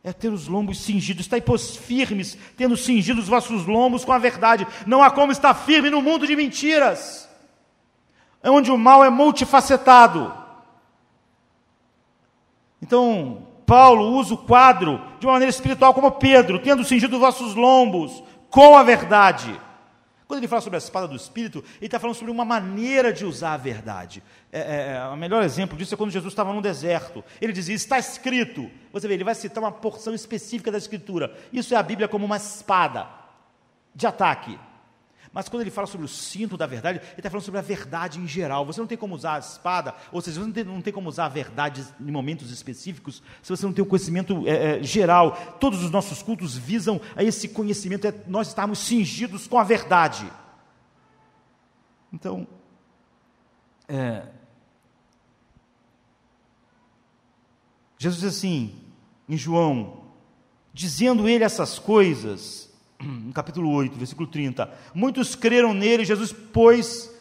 É ter os lombos cingidos, estar firmes, tendo cingido os vossos lombos com a verdade. Não há como estar firme no mundo de mentiras, é onde o mal é multifacetado. Então, Paulo usa o quadro de uma maneira espiritual como Pedro, tendo cingido os vossos lombos com a verdade. Quando ele fala sobre a espada do Espírito, ele está falando sobre uma maneira de usar a verdade. É, é, é, o melhor exemplo disso é quando Jesus estava no deserto. Ele dizia: Está escrito. Você vê, ele vai citar uma porção específica da Escritura. Isso é a Bíblia como uma espada de ataque. Mas quando ele fala sobre o cinto da verdade, ele está falando sobre a verdade em geral. Você não tem como usar a espada, ou seja, você não tem, não tem como usar a verdade em momentos específicos, se você não tem o conhecimento é, é, geral. Todos os nossos cultos visam a esse conhecimento, é nós estarmos cingidos com a verdade. Então, é, Jesus diz assim, em João, dizendo ele essas coisas, no capítulo 8, versículo 30. Muitos creram nele, Jesus, pois,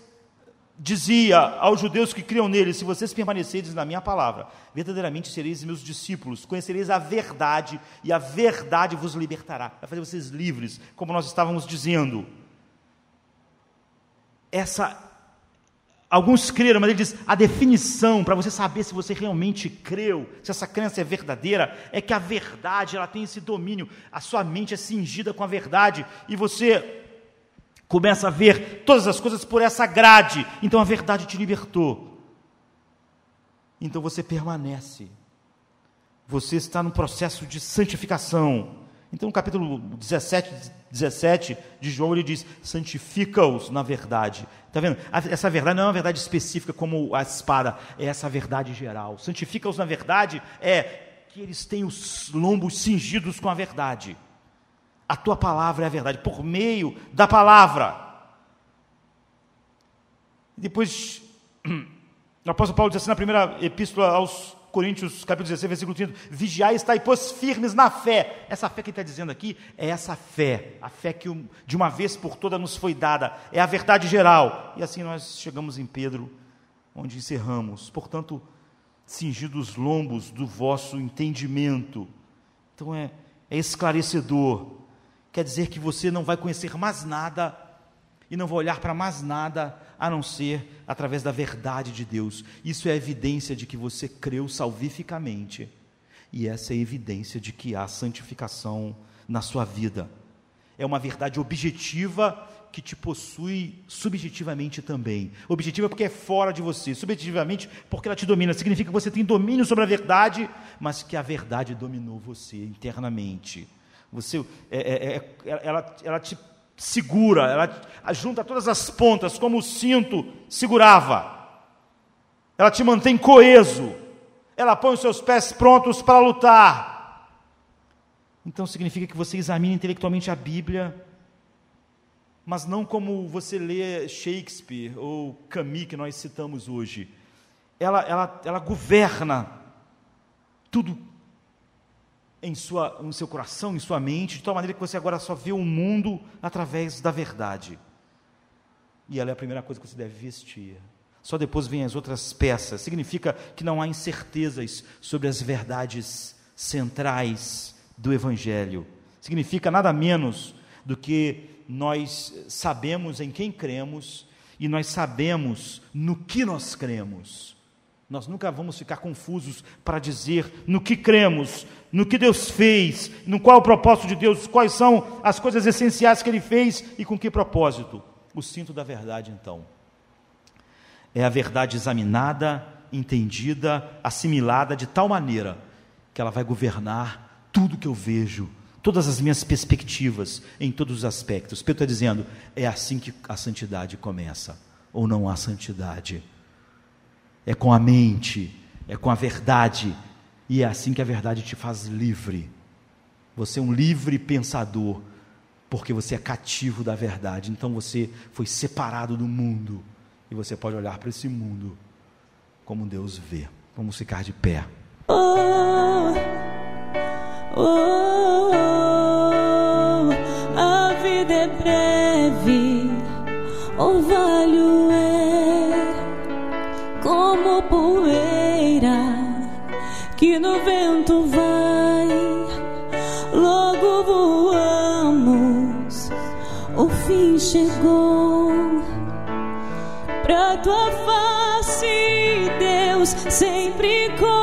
dizia aos judeus que criam nele: Se vocês permanecerem na minha palavra, verdadeiramente sereis meus discípulos, conhecereis a verdade, e a verdade vos libertará, vai fazer vocês livres, como nós estávamos dizendo. Essa Alguns creram, mas ele diz: a definição para você saber se você realmente creu, se essa crença é verdadeira, é que a verdade ela tem esse domínio, a sua mente é cingida com a verdade e você começa a ver todas as coisas por essa grade. Então a verdade te libertou. Então você permanece. Você está no processo de santificação. Então, no capítulo 17, 17 de João, ele diz: santifica-os na verdade. Está vendo? Essa verdade não é uma verdade específica como a espada, é essa verdade geral. Santifica-os na verdade é que eles têm os lombos cingidos com a verdade. A tua palavra é a verdade, por meio da palavra. Depois, o apóstolo Paulo diz assim na primeira epístola aos Coríntios, capítulo 16, versículo 30, vigiai e estai, pois, firmes na fé. Essa fé que está dizendo aqui é essa fé, a fé que de uma vez por toda nos foi dada, é a verdade geral. E assim nós chegamos em Pedro, onde encerramos. Portanto, cingidos os lombos do vosso entendimento. Então é, é esclarecedor. Quer dizer que você não vai conhecer mais nada e não vai olhar para mais nada a não ser através da verdade de Deus. Isso é evidência de que você creu salvificamente. E essa é evidência de que há santificação na sua vida. É uma verdade objetiva que te possui subjetivamente também. Objetiva porque é fora de você, subjetivamente porque ela te domina. Significa que você tem domínio sobre a verdade, mas que a verdade dominou você internamente. Você, é, é, é, ela, ela te segura, ela junta todas as pontas, como o cinto segurava. Ela te mantém coeso. Ela põe os seus pés prontos para lutar. Então significa que você examina intelectualmente a Bíblia, mas não como você lê Shakespeare ou Camus, que nós citamos hoje. Ela, ela, ela governa tudo em, sua, seu coração, em sua mente, de tal maneira que você agora só vê o mundo através da verdade. E ela é a primeira coisa que você deve vestir. Só depois vêm as outras peças. Significa que não há incertezas sobre as verdades centrais do Evangelho. Significa nada menos do que nós sabemos em quem cremos e nós sabemos no que nós cremos. Nós nunca vamos ficar confusos para dizer no que cremos, no que Deus fez, no qual o propósito de Deus, quais são as coisas essenciais que Ele fez e com que propósito. O cinto da verdade, então, é a verdade examinada, entendida, assimilada de tal maneira que ela vai governar tudo que eu vejo, todas as minhas perspectivas, em todos os aspectos. Pedro está dizendo: é assim que a santidade começa, ou não há santidade é com a mente, é com a verdade, e é assim que a verdade te faz livre. Você é um livre pensador, porque você é cativo da verdade. Então você foi separado do mundo, e você pode olhar para esse mundo como Deus vê. Vamos ficar de pé. Oh, oh, oh, a vida é breve, o vale poeira que no vento vai. Logo voamos, o fim chegou. Pra tua face, Deus, sempre contemplar.